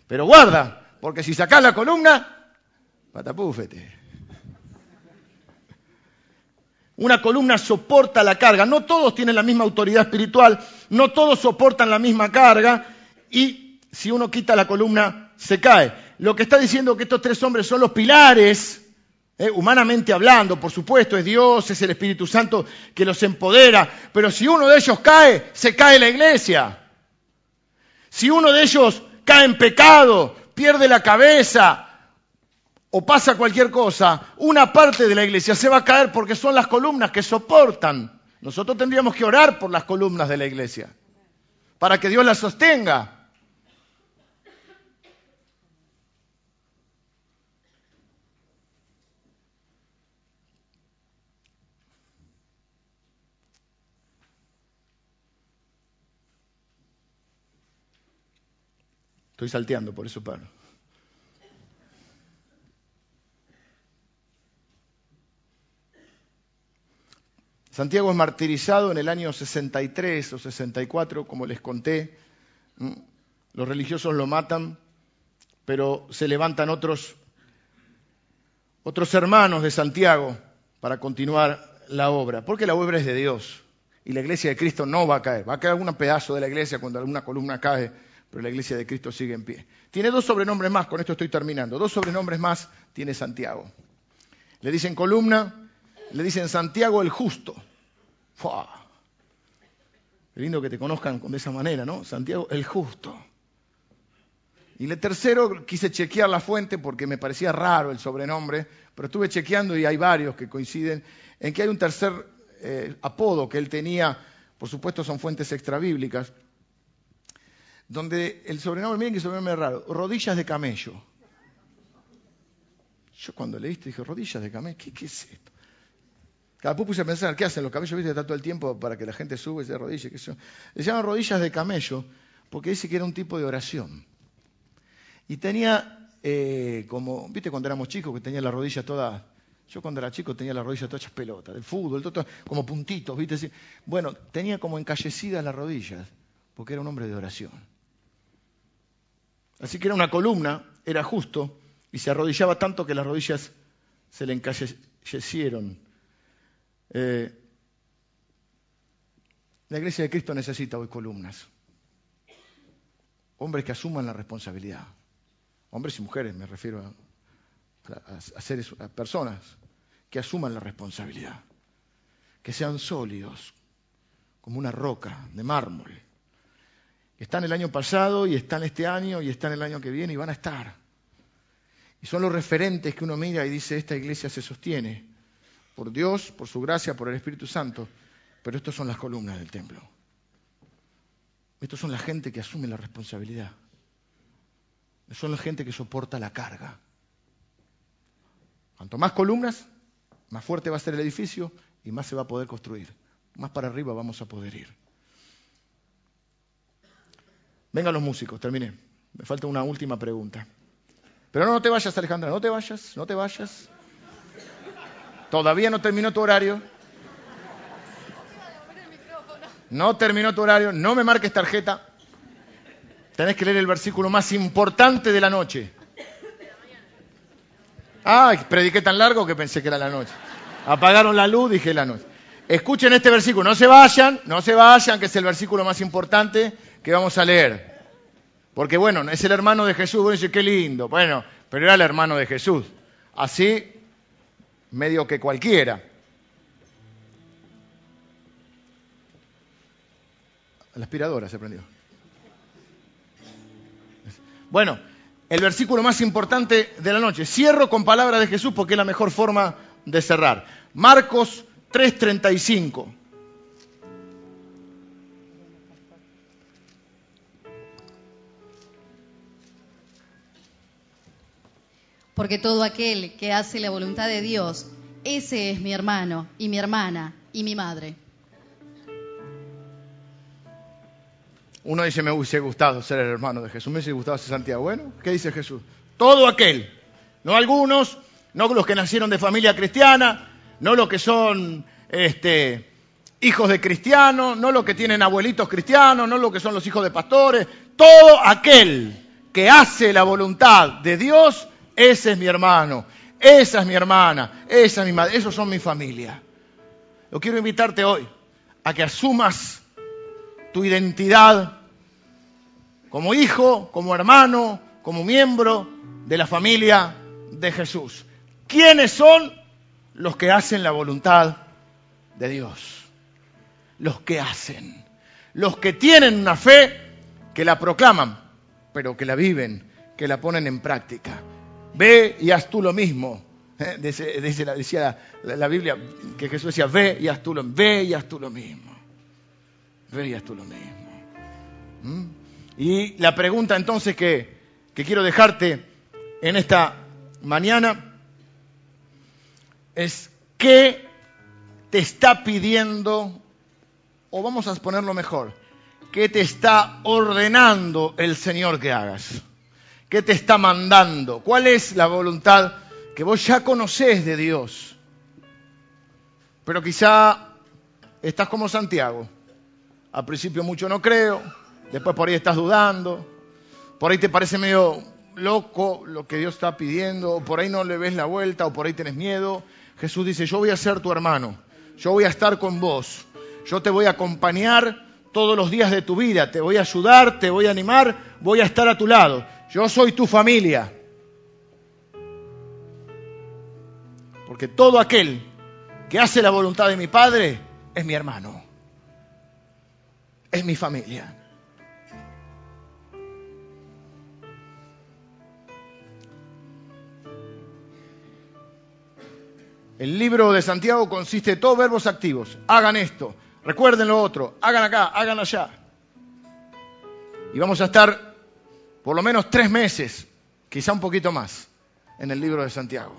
Pero guarda, porque si sacás la columna, Patapúfete. Una columna soporta la carga. No todos tienen la misma autoridad espiritual, no todos soportan la misma carga y si uno quita la columna se cae. Lo que está diciendo que estos tres hombres son los pilares, eh, humanamente hablando, por supuesto, es Dios, es el Espíritu Santo que los empodera, pero si uno de ellos cae, se cae la iglesia. Si uno de ellos cae en pecado, pierde la cabeza, o pasa cualquier cosa, una parte de la iglesia se va a caer porque son las columnas que soportan. Nosotros tendríamos que orar por las columnas de la iglesia, para que Dios las sostenga. Estoy salteando, por eso paro. Santiago es martirizado en el año 63 o 64, como les conté. Los religiosos lo matan, pero se levantan otros, otros hermanos de Santiago para continuar la obra, porque la obra es de Dios y la iglesia de Cristo no va a caer. Va a caer algún pedazo de la iglesia cuando alguna columna cae, pero la iglesia de Cristo sigue en pie. Tiene dos sobrenombres más, con esto estoy terminando. Dos sobrenombres más tiene Santiago. Le dicen columna le dicen Santiago el justo. Qué lindo que te conozcan de esa manera, ¿no? Santiago el justo. Y el tercero quise chequear la fuente porque me parecía raro el sobrenombre, pero estuve chequeando y hay varios que coinciden en que hay un tercer eh, apodo que él tenía, por supuesto son fuentes extrabíblicas, donde el sobrenombre, miren que sobrenombre raro, rodillas de camello. Yo cuando leíste dije, rodillas de camello, ¿qué, es esto? Cada poco puse a pensar, ¿qué hacen los camellos? ¿Viste? Está todo el tiempo para que la gente sube y se rodille. ¿qué Se llaman rodillas de camello porque dice que era un tipo de oración. Y tenía eh, como, viste cuando éramos chicos que tenía la rodilla toda, yo cuando era chico tenía la rodilla toda hechas pelotas, del fútbol, todo, como puntitos, viste. Bueno, tenía como encallecidas las rodillas, porque era un hombre de oración. Así que era una columna, era justo, y se arrodillaba tanto que las rodillas se le encallecieron. Eh, la iglesia de Cristo necesita hoy columnas. Hombres que asuman la responsabilidad hombres y mujeres, me refiero a, seres, a personas que asuman la responsabilidad, que sean sólidos, como una roca de mármol. Están el año pasado y están este año y están el año que viene y van a estar. Y son los referentes que uno mira y dice, esta iglesia se sostiene por Dios, por su gracia, por el Espíritu Santo, pero estos son las columnas del templo. Estos son la gente que asume la responsabilidad son la gente que soporta la carga. Cuanto más columnas, más fuerte va a ser el edificio y más se va a poder construir. Más para arriba vamos a poder ir. Vengan los músicos, terminé. Me falta una última pregunta. Pero no, no te vayas, Alejandra, no te vayas, no te vayas. Todavía no terminó tu horario. No terminó tu horario, no me marques tarjeta. Tenés que leer el versículo más importante de la noche. Ah, prediqué tan largo que pensé que era la noche. Apagaron la luz, dije la noche. Escuchen este versículo, no se vayan, no se vayan, que es el versículo más importante que vamos a leer. Porque bueno, es el hermano de Jesús, bueno, qué lindo. Bueno, pero era el hermano de Jesús. Así, medio que cualquiera. La aspiradora se prendió. Bueno, el versículo más importante de la noche. Cierro con palabras de Jesús porque es la mejor forma de cerrar. Marcos 3:35. Porque todo aquel que hace la voluntad de Dios, ese es mi hermano y mi hermana y mi madre. Uno dice, me hubiese gustado ser el hermano de Jesús, me hubiese gustado ser Santiago. Bueno, ¿qué dice Jesús? Todo aquel, no algunos, no los que nacieron de familia cristiana, no los que son este, hijos de cristianos, no los que tienen abuelitos cristianos, no los que son los hijos de pastores, todo aquel que hace la voluntad de Dios, ese es mi hermano, esa es mi hermana, esa es mi madre, esos son mi familia. Yo quiero invitarte hoy a que asumas tu identidad como hijo, como hermano, como miembro de la familia de Jesús. ¿Quiénes son los que hacen la voluntad de Dios? Los que hacen, los que tienen una fe que la proclaman, pero que la viven, que la ponen en práctica. Ve y haz tú lo mismo. ¿eh? decía la, Biblia que Jesús decía, ve y haz tú lo, ve y haz tú lo mismo verías tú lo mismo. ¿Mm? Y la pregunta entonces que, que quiero dejarte en esta mañana es, ¿qué te está pidiendo, o vamos a ponerlo mejor, qué te está ordenando el Señor que hagas? ¿Qué te está mandando? ¿Cuál es la voluntad que vos ya conocés de Dios? Pero quizá estás como Santiago al principio mucho no creo, después por ahí estás dudando, por ahí te parece medio loco lo que Dios está pidiendo, o por ahí no le ves la vuelta, o por ahí tienes miedo. Jesús dice, yo voy a ser tu hermano, yo voy a estar con vos, yo te voy a acompañar todos los días de tu vida, te voy a ayudar, te voy a animar, voy a estar a tu lado, yo soy tu familia. Porque todo aquel que hace la voluntad de mi Padre es mi hermano. Es mi familia. El libro de Santiago consiste en todos verbos activos. Hagan esto, recuerden lo otro, hagan acá, hagan allá. Y vamos a estar por lo menos tres meses, quizá un poquito más, en el libro de Santiago.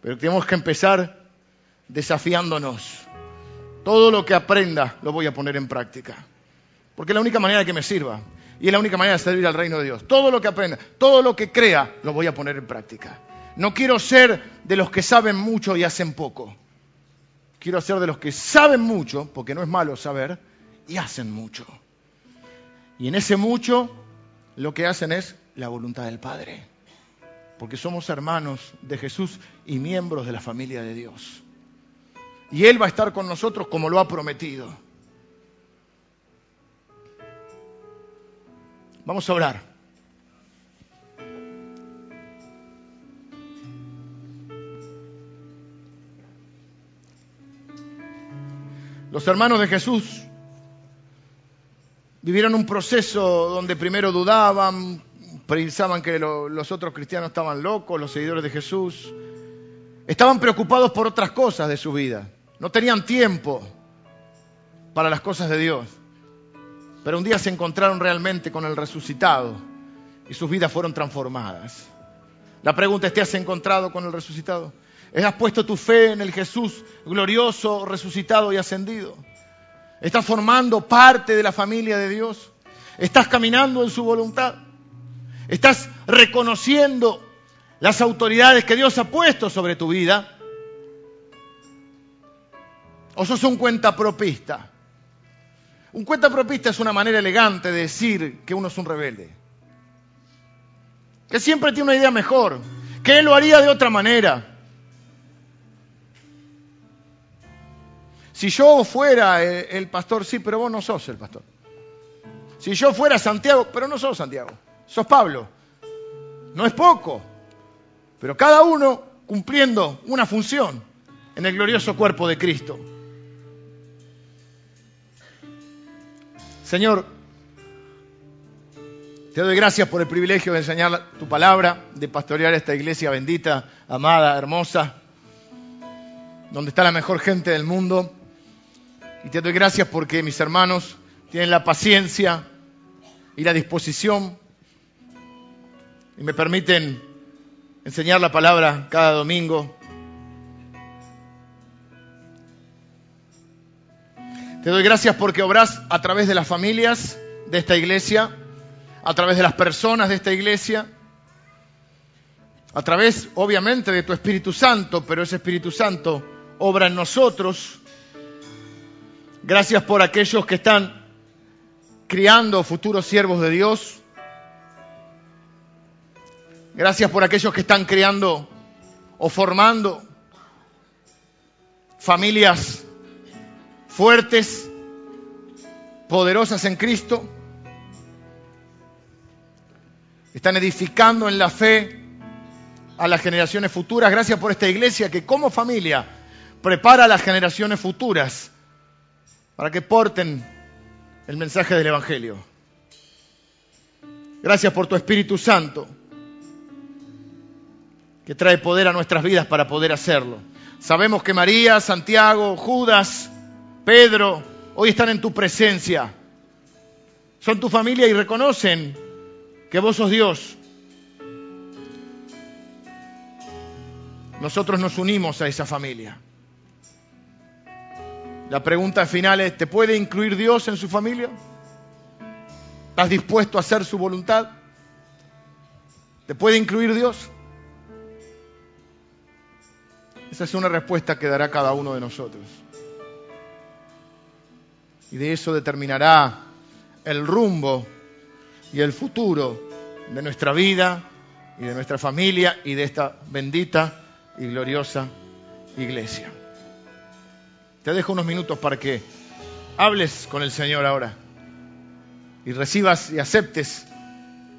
Pero tenemos que empezar desafiándonos. Todo lo que aprenda lo voy a poner en práctica. Porque es la única manera de que me sirva. Y es la única manera de servir al reino de Dios. Todo lo que aprenda, todo lo que crea, lo voy a poner en práctica. No quiero ser de los que saben mucho y hacen poco. Quiero ser de los que saben mucho, porque no es malo saber, y hacen mucho. Y en ese mucho lo que hacen es la voluntad del Padre. Porque somos hermanos de Jesús y miembros de la familia de Dios. Y Él va a estar con nosotros como lo ha prometido. Vamos a orar. Los hermanos de Jesús vivieron un proceso donde primero dudaban, pensaban que los otros cristianos estaban locos, los seguidores de Jesús. Estaban preocupados por otras cosas de su vida. No tenían tiempo para las cosas de Dios. Pero un día se encontraron realmente con el resucitado y sus vidas fueron transformadas. La pregunta es, ¿te has encontrado con el resucitado? ¿Has puesto tu fe en el Jesús glorioso, resucitado y ascendido? ¿Estás formando parte de la familia de Dios? ¿Estás caminando en su voluntad? ¿Estás reconociendo las autoridades que Dios ha puesto sobre tu vida? ¿O sos un cuentapropista? Un cuentapropista es una manera elegante de decir que uno es un rebelde. Que siempre tiene una idea mejor, que él lo haría de otra manera. Si yo fuera eh, el pastor, sí, pero vos no sos el pastor. Si yo fuera Santiago, pero no sos Santiago, sos Pablo. No es poco, pero cada uno cumpliendo una función en el glorioso cuerpo de Cristo. Señor, te doy gracias por el privilegio de enseñar tu palabra, de pastorear esta iglesia bendita, amada, hermosa, donde está la mejor gente del mundo y te doy gracias porque mis hermanos tienen la paciencia y la disposición y me permiten enseñar la palabra cada domingo. Te doy gracias porque obras a través de las familias de esta iglesia, a través de las personas de esta iglesia, a través obviamente de tu Espíritu Santo, pero ese Espíritu Santo obra en nosotros Gracias por aquellos que están criando futuros siervos de Dios. Gracias por aquellos que están criando o formando familias fuertes, poderosas en Cristo. Están edificando en la fe a las generaciones futuras. Gracias por esta iglesia que como familia prepara a las generaciones futuras para que porten el mensaje del Evangelio. Gracias por tu Espíritu Santo, que trae poder a nuestras vidas para poder hacerlo. Sabemos que María, Santiago, Judas, Pedro, hoy están en tu presencia. Son tu familia y reconocen que vos sos Dios. Nosotros nos unimos a esa familia. La pregunta final es, ¿te puede incluir Dios en su familia? ¿Estás dispuesto a hacer su voluntad? ¿Te puede incluir Dios? Esa es una respuesta que dará cada uno de nosotros. Y de eso determinará el rumbo y el futuro de nuestra vida y de nuestra familia y de esta bendita y gloriosa iglesia. Te dejo unos minutos para que hables con el Señor ahora y recibas y aceptes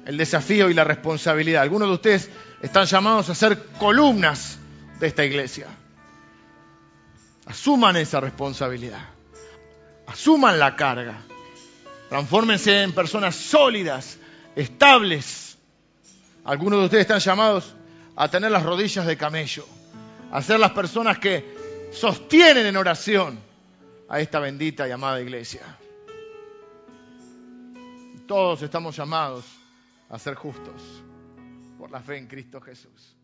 el desafío y la responsabilidad. Algunos de ustedes están llamados a ser columnas de esta iglesia. Asuman esa responsabilidad. Asuman la carga. Transfórmense en personas sólidas, estables. Algunos de ustedes están llamados a tener las rodillas de camello, a ser las personas que sostienen en oración a esta bendita y amada iglesia. Todos estamos llamados a ser justos por la fe en Cristo Jesús.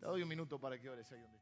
Te doy un minuto para que ores ahí donde